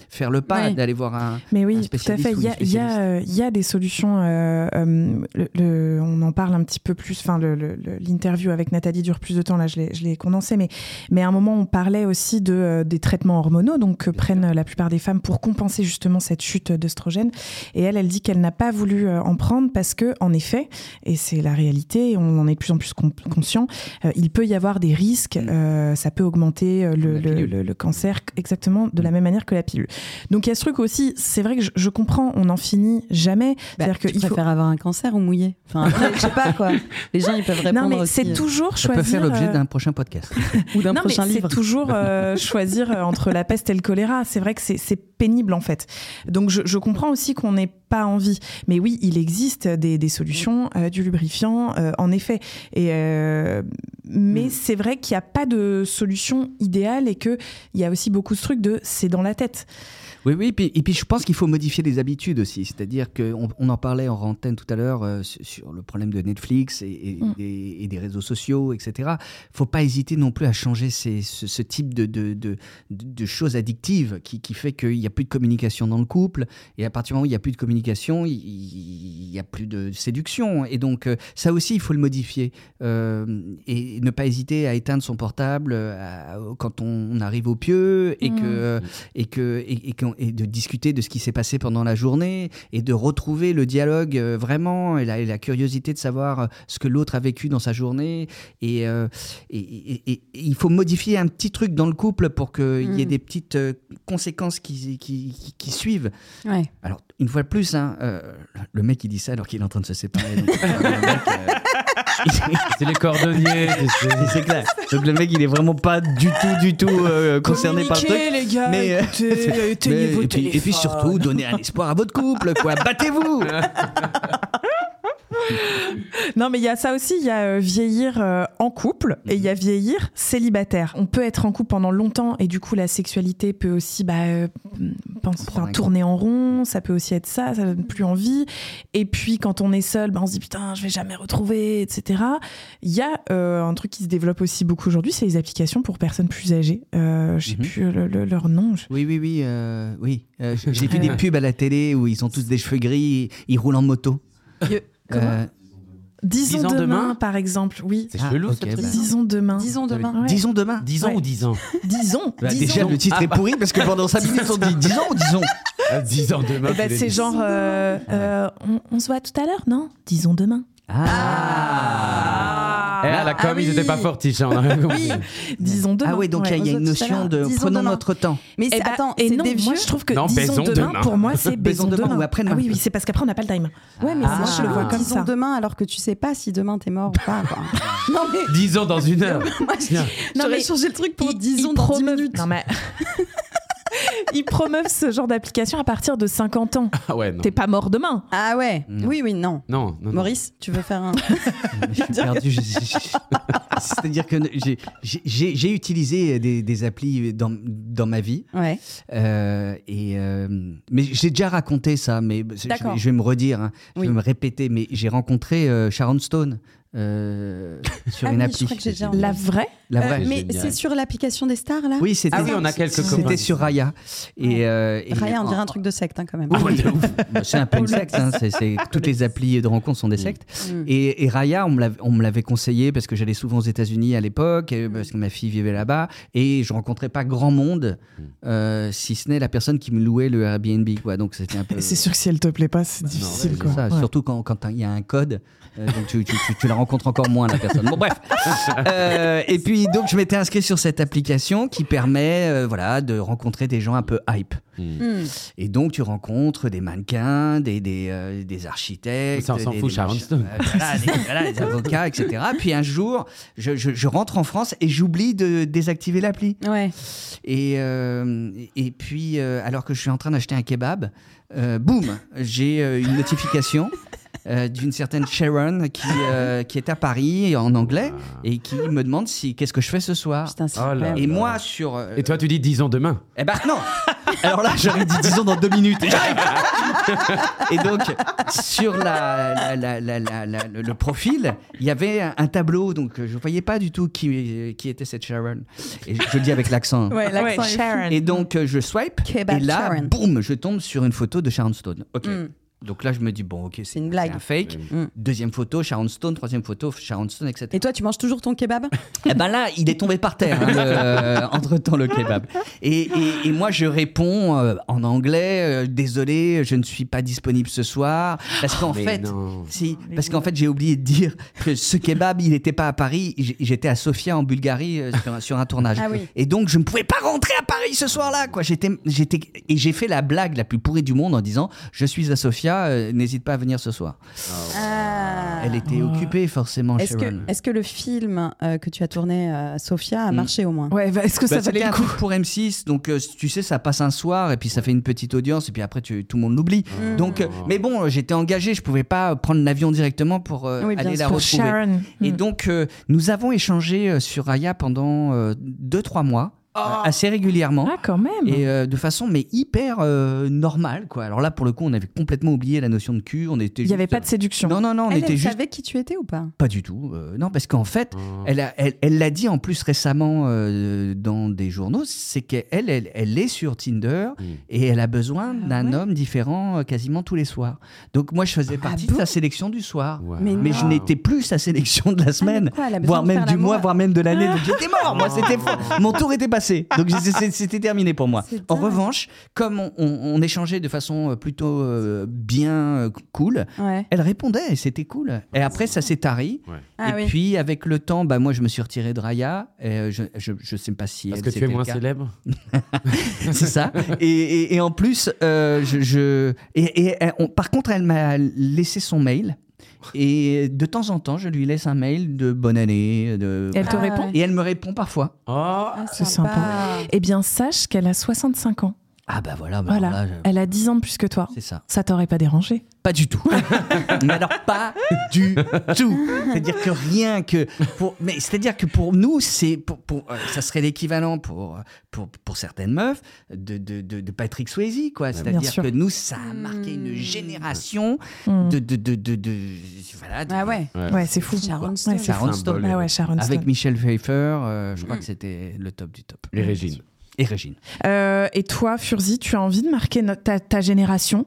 faire le pas Ouais. d'aller voir un, Mais un oui, tout à fait. Il y euh, y a des solutions. euh, euh, le, le- on en parle un petit peu plus. Enfin, l'interview avec Nathalie dure plus de temps. Là, je l'ai, condensé. Mais, mais à un moment, on parlait aussi de, euh, des traitements hormonaux, donc que prennent la plupart des femmes pour compenser justement cette chute d'œstrogène. Et elle, elle dit qu'elle n'a pas voulu en prendre parce que, en effet, et c'est la réalité, on en est de plus en plus con- conscient, euh, il peut y avoir des risques. euh, ça peut augmenter le, le- le- le cancer exactement de la même manière que la pilule. Donc il y a ce truc aussi, c'est vrai que je, je comprends, on n'en finit jamais. C'est-à-dire que tu il faut... préfères avoir un cancer ou mouillé Enfin, après, je sais pas quoi. Les gens, ils peuvent répondre Non, mais c'est toujours Ça peut choisir. faire l'objet euh, d'un prochain podcast. Ou d'un prochain mais livre. C'est toujours euh, choisir euh, entre la peste et le choléra. C'est vrai que c'est- c'est pénible en fait. Donc je, je comprends aussi qu'on n'ait pas envie. Mais oui, il existe des, des solutions, euh, du lubrifiant, euh, en effet. Et, euh, mais c'est vrai qu'il n'y a pas de solution idéale et qu'il y a aussi beaucoup ce truc de c'est dans la tête. Oui, oui, et puis, et puis je pense qu'il faut modifier les habitudes aussi. C'est-à-dire qu'on on en parlait en antenne tout à l'heure euh, sur- le problème de Netflix et, et- Mm. des, et des réseaux sociaux, etc. faut pas hésiter non plus à changer ces- ce, ce type de, de, de, de choses addictives qui, qui fait qu'il n'y a plus de communication dans le couple. Et à partir du moment où il n'y a plus de communication, il n'y a plus de séduction. Et donc, euh, ça aussi, il faut le modifier. Euh, et ne pas hésiter à éteindre son portable à- quand on, on arrive au pieu et, Mm. que, et, que, et, et qu'on- et de discuter de ce qui s'est passé pendant la journée et de retrouver le dialogue euh, vraiment et la, et la curiosité de savoir euh, ce que l'autre a vécu dans sa journée. Et, euh, et, il faut modifier un petit truc dans le couple pour qu'il y ait Mm. des petites conséquences qui, qui, qui- qui suivent. Ouais. Alors, une fois de plus, hein, euh, le mec il dit ça alors qu'il est en train de se séparer. euh, euh, C'est les cordonniers. c'est clair. Donc le mec, il est vraiment pas du tout, du tout euh, concerné par le truc. Communiquez, les gars, Mais, écoutez, éteignez mais- vos et, puis, et puis surtout, donnez un espoir à votre couple, quoi. Battez-vous. Non, mais il y a ça aussi, il y a euh, vieillir euh, en couple et il y a vieillir célibataire. On peut être en couple pendant longtemps et du coup, la sexualité peut aussi bah, euh, pense- enfin, tourner en rond, ça peut aussi être ça, ça donne plus envie. Et puis, quand on est seul, bah, on se dit putain, je vais jamais retrouver, etc. Il y a euh, un truc qui se développe aussi beaucoup aujourd'hui, c'est les applications pour personnes plus âgées. Euh, je sais plus le- le- leur nom. je- Oui, oui, oui, euh, oui. J'ai vu des pubs à la télé où ils ont tous des cheveux gris, ils roulent en moto. Euh, Disons Dix ans demain, demain par exemple, oui. C'est chelou, cette bah. Disons demain. Disons demain. Ouais. Disons demain. 10 ans Ouais. ou 10 ans Disons. Bah, disons. déjà, le titre Ah, est pourri parce que pendant 5 minutes, on dit disons ou disons. 10 ans demain. Eh ben, c'est genre, euh, euh, on, on se voit tout à l'heure, non? Disons demain. Ah. Eh, à la com, Ah ils oui. étaient pas fortiches. hein. Disons demain. Ah oui, donc il y a- il y a une notion de Disons prenons demain. notre temps. Mais Eh ben, attends, et c'est non, des vieux. moi je trouve que Non, disons demain, demain. pour moi c'est Baisons demain demain ou après-demain. Ah oui, oui, c'est parce qu'après on n'a pas le time. Ouais, mais Ah. moi je le vois Comme disons ça. demain alors que tu sais pas si demain t'es mort ou pas. quoi. non mais 10 ans dans une heure. Non, j'aurais mais changé le truc pour disons dans 10 promeuvent- minutes. Non mais ils promeuvent ce genre d'application à partir de 50 ans. Ah ouais, non. T'es pas mort demain. Ah ouais. Non. Oui oui non. Non, non, non. Maurice, tu veux faire un Je suis perdu. C'est-à-dire que j'ai- utilisé des, des applis dans, dans ma vie. Ouais. Euh, et, euh, mais j'ai déjà raconté ça, mais je vais, D'accord. je vais me redire, hein, je Oui. vais me répéter. Mais j'ai rencontré euh, Sharon Stone euh, sur Ah une oui, appli. je crois que j'ai déjà La vraie Euh, mais c'est sur l'application des stars là? Oui, c'était Ah oui, on a quelques copains. C'était sur Raya. Et, euh, et- Raya, on dirait un truc de secte hein, quand même. Ah. Bah, c'est un peu une secte. hein, toutes les applis de rencontre sont des sectes. Mm. Et, et Raya, on me l'avait- conseillé parce que j'allais souvent aux États-Unis à l'époque, parce que ma fille vivait là-bas, et je rencontrais pas grand monde, euh, si ce n'est la personne qui me louait le Airbnb. Quoi. Donc c'était un peu. C'est sûr que si elle te plaît pas, c'est difficile C'est quoi. ça, Ouais. Surtout quand quand il y a un code, euh, donc tu, tu- tu- tu la rencontres encore moins la personne. Bon bref. Euh, et puis donc je m'étais inscrit sur cette application qui permet euh, voilà de rencontrer des gens un peu hype. Mm. Et donc tu rencontres des mannequins, des, des, euh, des architectes, Ça, on s'en des, fout, Sharon Stone. euh, voilà, des, voilà, des avocats, etc. Puis un jour, je, je- je rentre en France et j'oublie de désactiver l'appli. Ouais. Et, euh, et puis, euh, alors que je suis en train d'acheter un kebab, euh, boum, j'ai euh, une notification. Euh, d'une certaine Sharon qui, euh, qui est à Paris en anglais et qui me demande si qu'est-ce que je fais ce soir. Putain, Oh là. Et là. moi sur euh, Et toi, tu dis disons demain. eh ben non Alors là, j'aurais dit disons dans deux minutes. Et j'arrive Et donc, sur la, la- la- la- la- la- le, le profil, il y avait un, un tableau, donc euh, je ne voyais pas du tout qui, qui était cette Sharon. Et je, je le dis avec l'accent. Ouais, l'accent Ouais, est fou. Sharon. Et donc, euh, je swipe, Kebab et là, Sharon. boum, je tombe sur une photo de Sharon Stone. Ok. Mm. Donc là, je me dis, bon, ok, c'est une blague. un fake. Mm. Deuxième photo, Sharon Stone. Troisième photo, Sharon Stone, etc. Et toi, tu manges toujours ton kebab? Eh ben là, il est tombé par terre, entre temps, le kebab. Et, et- et moi, je réponds euh, en anglais, euh, désolé, je ne suis pas disponible ce soir. Parce qu'en Mais fait, si, parce qu'en fait, j'ai oublié de dire que ce kebab, il n'était pas à Paris, j'étais à Sofia, en Bulgarie, euh, sur, un- sur un tournage. Ah oui. Et donc, je ne pouvais pas rentrer à Paris ce soir-là, quoi. J'étais, j'étais, et j'ai fait la blague la plus pourrie du monde en disant, je suis à Sofia, euh, n'hésite pas à venir ce soir. Ah. Elle était occupée, forcément, Est-ce que, Sharon. est-ce que le film euh, que tu as tourné à Sofia a Mm. marché au moins Ouais, bah, est-ce que Bah, ça valait c'était le un coup truc pour M6, donc euh, tu sais, ça passe un soir et puis ça fait une petite audience et puis après tu- tout le monde l'oublie. Mm. Donc, euh, mais bon, euh, j'étais engagé, je pouvais pas prendre l'avion directement pour euh, Oui, aller la. Pour retrouver. Sharon. Et Mm. donc, euh, nous avons échangé euh, sur Raya pendant 2-3 mois. Assez régulièrement. Ah, quand même. Et euh, de façon mais hyper euh, normale quoi. Alors là pour le coup on avait complètement oublié la notion de cul. On était. Il n'y avait pas de séduction. Non non non on Elle, était elle juste. savait qui tu étais ou pas? Pas du tout. euh, non, parce qu'en fait, elle a- elle elle l'a dit en plus récemment euh, dans des journaux, c'est qu'elle elle, elle est sur Tinder et elle a besoin d'un homme différent euh, quasiment tous les soirs. Donc moi, je faisais partie de sa sélection du soir. Mais je n'étais plus sa sélection de la semaine, quoi, a voire même du mois, voire même de l'année. Donc j'étais mort, moi, c'était faux. Mon tour était passé. Donc c'était terminé pour moi. En revanche, comme on, on- on échangeait de façon euh, plutôt euh, bien euh, cool, Ouais. elle répondait et c'était cool. Et après, ça s'est tari. Ah et oui. puis, avec le temps, bah, moi, je me suis retiré de Raya. Et je, je, je sais pas si. Parce que tu es moins cas. célèbre C'est ça. Et, et- et en plus, euh, je. je- et, et elle- on- par contre, elle m'a laissé son mail. Et de temps en temps, je lui laisse un mail de bonne année. De... Elle te répond Et elle me répond parfois. Oh, c'est sympa. Eh bien, sache qu'elle a 65 ans. Ah bah voilà. bah Voilà. alors là, je- Elle a 10 ans de plus que toi. C'est ça. Ça t'aurait pas dérangé Pas du tout. mais alors pas du tout. C'est-à-dire que rien que pour, mais c'est-à-dire que pour nous, c'est pour, pour, euh, ça serait l'équivalent pour, pour pour certaines meufs de de, de, de Patrick Swayze quoi. bien C'est-à-dire que nous, ça a marqué une génération Mm. de de de de, de- voilà. de- Ah ouais. Ouais, c'est fou. Sharon Ouais, Stone. c'est Sharon fou. Stone. Ah ouais, Sharon Avec. Michel Pfeiffer, euh, je crois que c'était le top du top. Les Régine. Et Régine. Euh, et toi, Furzi, tu as envie de marquer notre- ta, ta génération?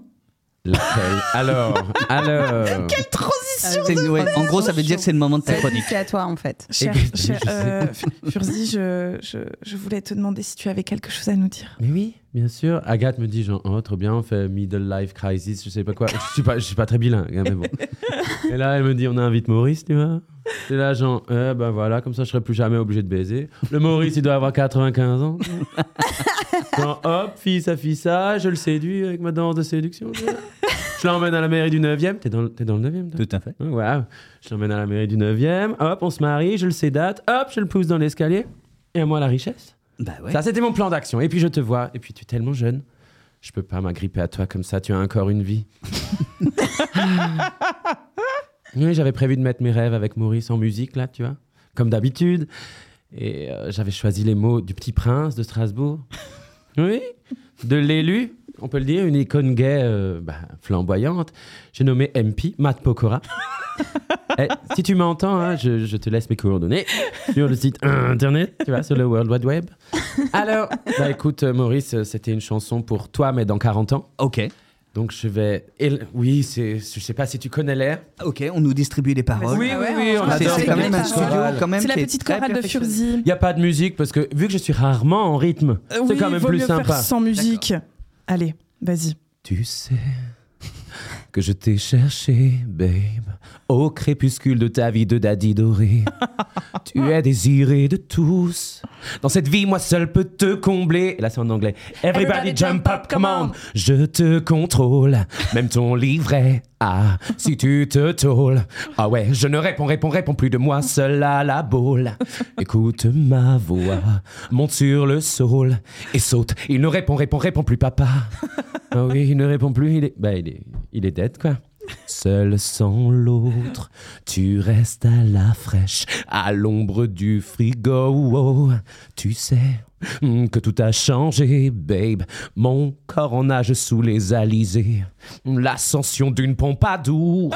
Laquelle? Alors, alors. Quelle transition C'est- de ouais, en gros, ça veut dire que c'est le moment de ta chronique. c'est à toi en fait. Cher, Eh ben, cher, je sais. euh, Furzi, je, je, je voulais te demander si tu avais quelque chose à nous dire. Mais oui, bien sûr. Agathe me dit genre, oh, trop bien, on fait middle life crisis, je sais pas quoi. Je suis pas, je suis pas très bilingue, hein, mais bon. Et là, elle me dit, on invite Maurice, tu vois. Et là, genre, eh ben voilà, comme ça, je serai plus jamais obligé de baiser. Le Maurice, il doit avoir 95 ans. Genre, hop, fille ça, fille ça, je le séduis avec ma danse de séduction. Je l'emmène à la mairie du 9e. T'es dans, le- t'es dans le 9e Tout à fait. Ouais. Je l'emmène à la mairie du 9e. Hop, on se marie, je le sédate. Hop, je le pousse dans l'escalier. Et à moi, la richesse. Bah ouais. Ça, c'était mon plan d'action. Et puis, je te vois. Et puis, tu es tellement jeune. Je peux pas m'agripper à toi comme ça. Tu as encore une vie. oui, j'avais prévu de mettre mes rêves avec Maurice en musique, là, tu vois. Comme d'habitude. Et euh, j'avais choisi les mots du Petit Prince de Strasbourg. Oui. De l'élu, on peut le dire, une icône gay euh, bah, flamboyante. J'ai nommé MP, Matt Pokora. Eh, si tu m'entends, hein, je, je te laisse mes coordonnées sur le site internet, tu vois, sur le World Wide Web. Alors, bah écoute, euh, Maurice, c'était une chanson pour toi, mais dans 40 ans. Ok. Donc je vais. et- Oui, c'est. Je sais pas si tu connais l'air. Ok, on nous distribue les paroles. Oui, oui, oui, on C'est quand même un studio quand même C'est la petite chorale de. Furzi. Il n'y a pas de musique parce que vu que je suis rarement en rythme, Euh, c'est oui, quand même vaut plus mieux sympa. faire sans musique. Allez, vas-y. Tu sais que je t'ai cherché, babe, au crépuscule de ta vie de daddy doré. tu es désiré de tous. Dans cette vie, moi seul peux te combler. Et là, c'est en anglais. Everybody, jump up, come on. Je te contrôle, même ton livret. Ah, si tu te tôles. Ah ouais, je ne réponds, réponds, réponds plus de moi seul à la boule. Écoute ma voix, monte sur le sol et saute. Il ne répond, répond, répond plus papa. Ah oui, il ne répond plus, il est, bah, il est, il est dead quoi. Seul sans l'autre, tu restes à la fraîche, à l'ombre du frigo. Tu sais que tout a changé, babe. Mon corps en nage sous les alizés. L'ascension d'une pompadour.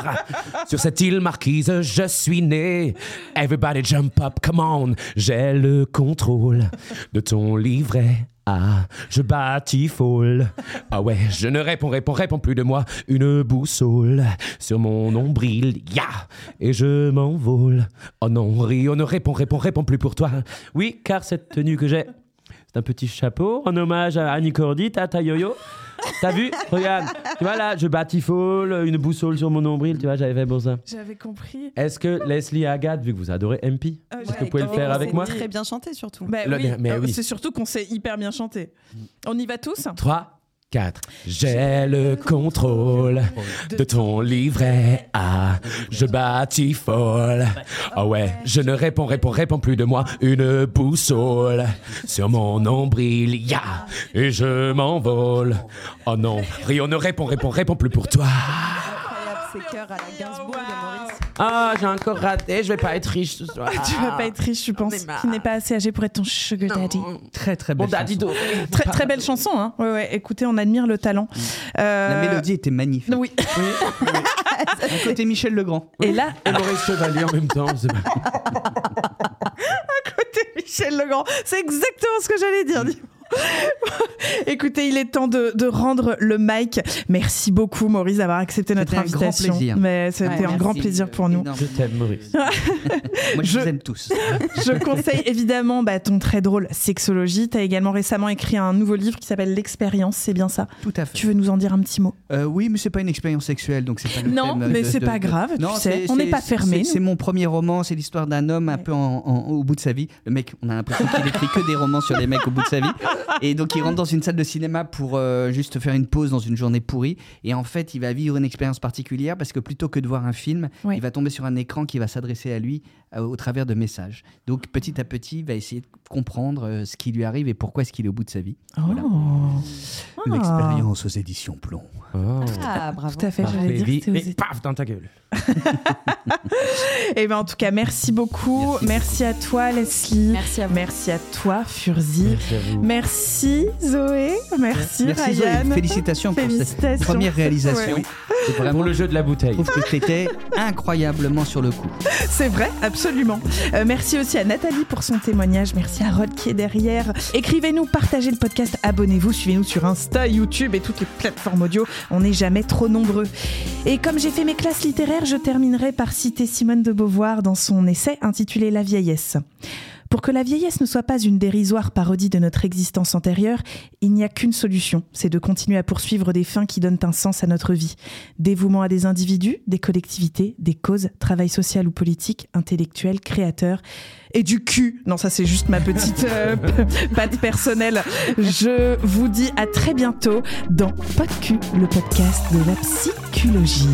Sur cette île marquise, je suis né. Everybody jump up, come on. J'ai le contrôle de ton livret. Ah, je batifole. Ah ouais, je ne réponds, réponds, réponds plus de moi. Une boussole sur mon nombril. Ya! Et je m'envole. Oh non, Rio ne répond, répond, répond plus pour toi. Oui, car cette tenue que j'ai, c'est un petit chapeau en hommage à Annie Cordy, Tata Yo-Yo. T'as vu Regarde, tu vois là, je batifole, une boussole sur mon nombril, tu vois, j'avais fait pour ça. J'avais compris. Est-ce que Leslie et Agathe, vu que vous adorez MP, est-ce que vous pouvez le faire avec moi Très bien chanté surtout. Bah Le- oui, mais euh, oui. C'est surtout qu'on sait hyper bien chanter. On y va tous 3, 4. J'ai le contrôle de ton livret A. Je batifole. Ah ouais, je ne réponds, réponds, réponds plus de moi. Une boussole sur mon nombril. Ya! Et je m'envole. Oh non, Rio ne répond, répond, répond plus pour toi. Ses cœurs à la Gainsbourg de Maurice. Ah, j'ai encore raté, je vais pas être riche ce soir. Tu vas pas être riche, je pense. Qui n'est pas assez âgé pour être ton sugar daddy. Très très Bon, belle daddy chanson. doré. Très, très belle chanson, hein. Ouais, ouais. Écoutez, on admire le talent. Euh, La mélodie était magnifique. Oui. Un côté Michel Legrand. Et là, Et Maurice Chevalier en même temps. c'est pas- côté Michel Legrand. C'est exactement ce que j'allais dire. Écoutez, il est temps de, de rendre le mic. Merci beaucoup, Maurice, d'avoir accepté notre C'était un grand invitation. plaisir. Mais c'était Ouais, un grand plaisir pour nous. Je t'aime, Maurice. Moi, je, Je- vous aime tous. Je conseille évidemment bah, ton très drôle Sexologie. Tu as également récemment écrit un nouveau livre qui s'appelle L'expérience, c'est bien ça? Tout à fait. Tu veux nous en dire un petit mot? Euh, oui, mais c'est pas une expérience sexuelle, donc c'est pas le Non, thème mais c'est pas de- grave, tu Non, sais, c'est- on n'est pas fermé, c'est- mon premier roman, c'est l'histoire d'un homme un peu en- en- au bout de sa vie. Le mec, on a l'impression qu'il écrit que des romans sur des mecs au bout de sa vie. Et donc il rentre dans une salle de cinéma pour euh, juste faire une pause dans une journée pourrie. Et en fait, il va vivre une expérience particulière parce que plutôt que de voir un film, Oui. il va tomber sur un écran qui va s'adresser à lui euh, au travers de messages. Donc petit à petit, il va essayer de comprendre euh, ce qui lui arrive et pourquoi est-ce qu'il est au bout de sa vie. Voilà. Oh. L'expérience aux éditions Plomb. Ah, bravo. Tout à fait, j'allais dire. paf dans ta gueule. Et ben en tout cas, merci beaucoup. Merci, à toi, Leslie. Merci à vous. Merci à toi, Furzi. Merci à vous. Merci, Zoé. Merci, Merci Zoé. Ryan. Félicitations pour cette première réalisation. Ouais. C'est vraiment Pour le jeu de la bouteille. Je trouve que tu étais incroyablement sur le coup. C'est vrai, absolument. Euh, merci aussi à Nathalie pour son témoignage. Merci à Rod qui est derrière. Écrivez-nous, partagez le podcast, abonnez-vous, suivez-nous sur Insta, YouTube et toutes les plateformes audio. On n'est jamais trop nombreux. Et comme j'ai fait mes classes littéraires, je terminerai par citer Simone de Beauvoir dans son essai intitulé La vieillesse. Pour que la vieillesse ne soit pas une dérisoire parodie de notre existence antérieure, il n'y a qu'une solution, c'est de continuer à poursuivre des fins qui donnent un sens à notre vie. Dévouement à des individus, des collectivités, des causes, travail social ou politique, intellectuel, créateur, et du cul. Non, ça c'est juste ma petite euh, patte personnelle. Je vous dis à très bientôt dans Podcul, le podcast de la psychologie.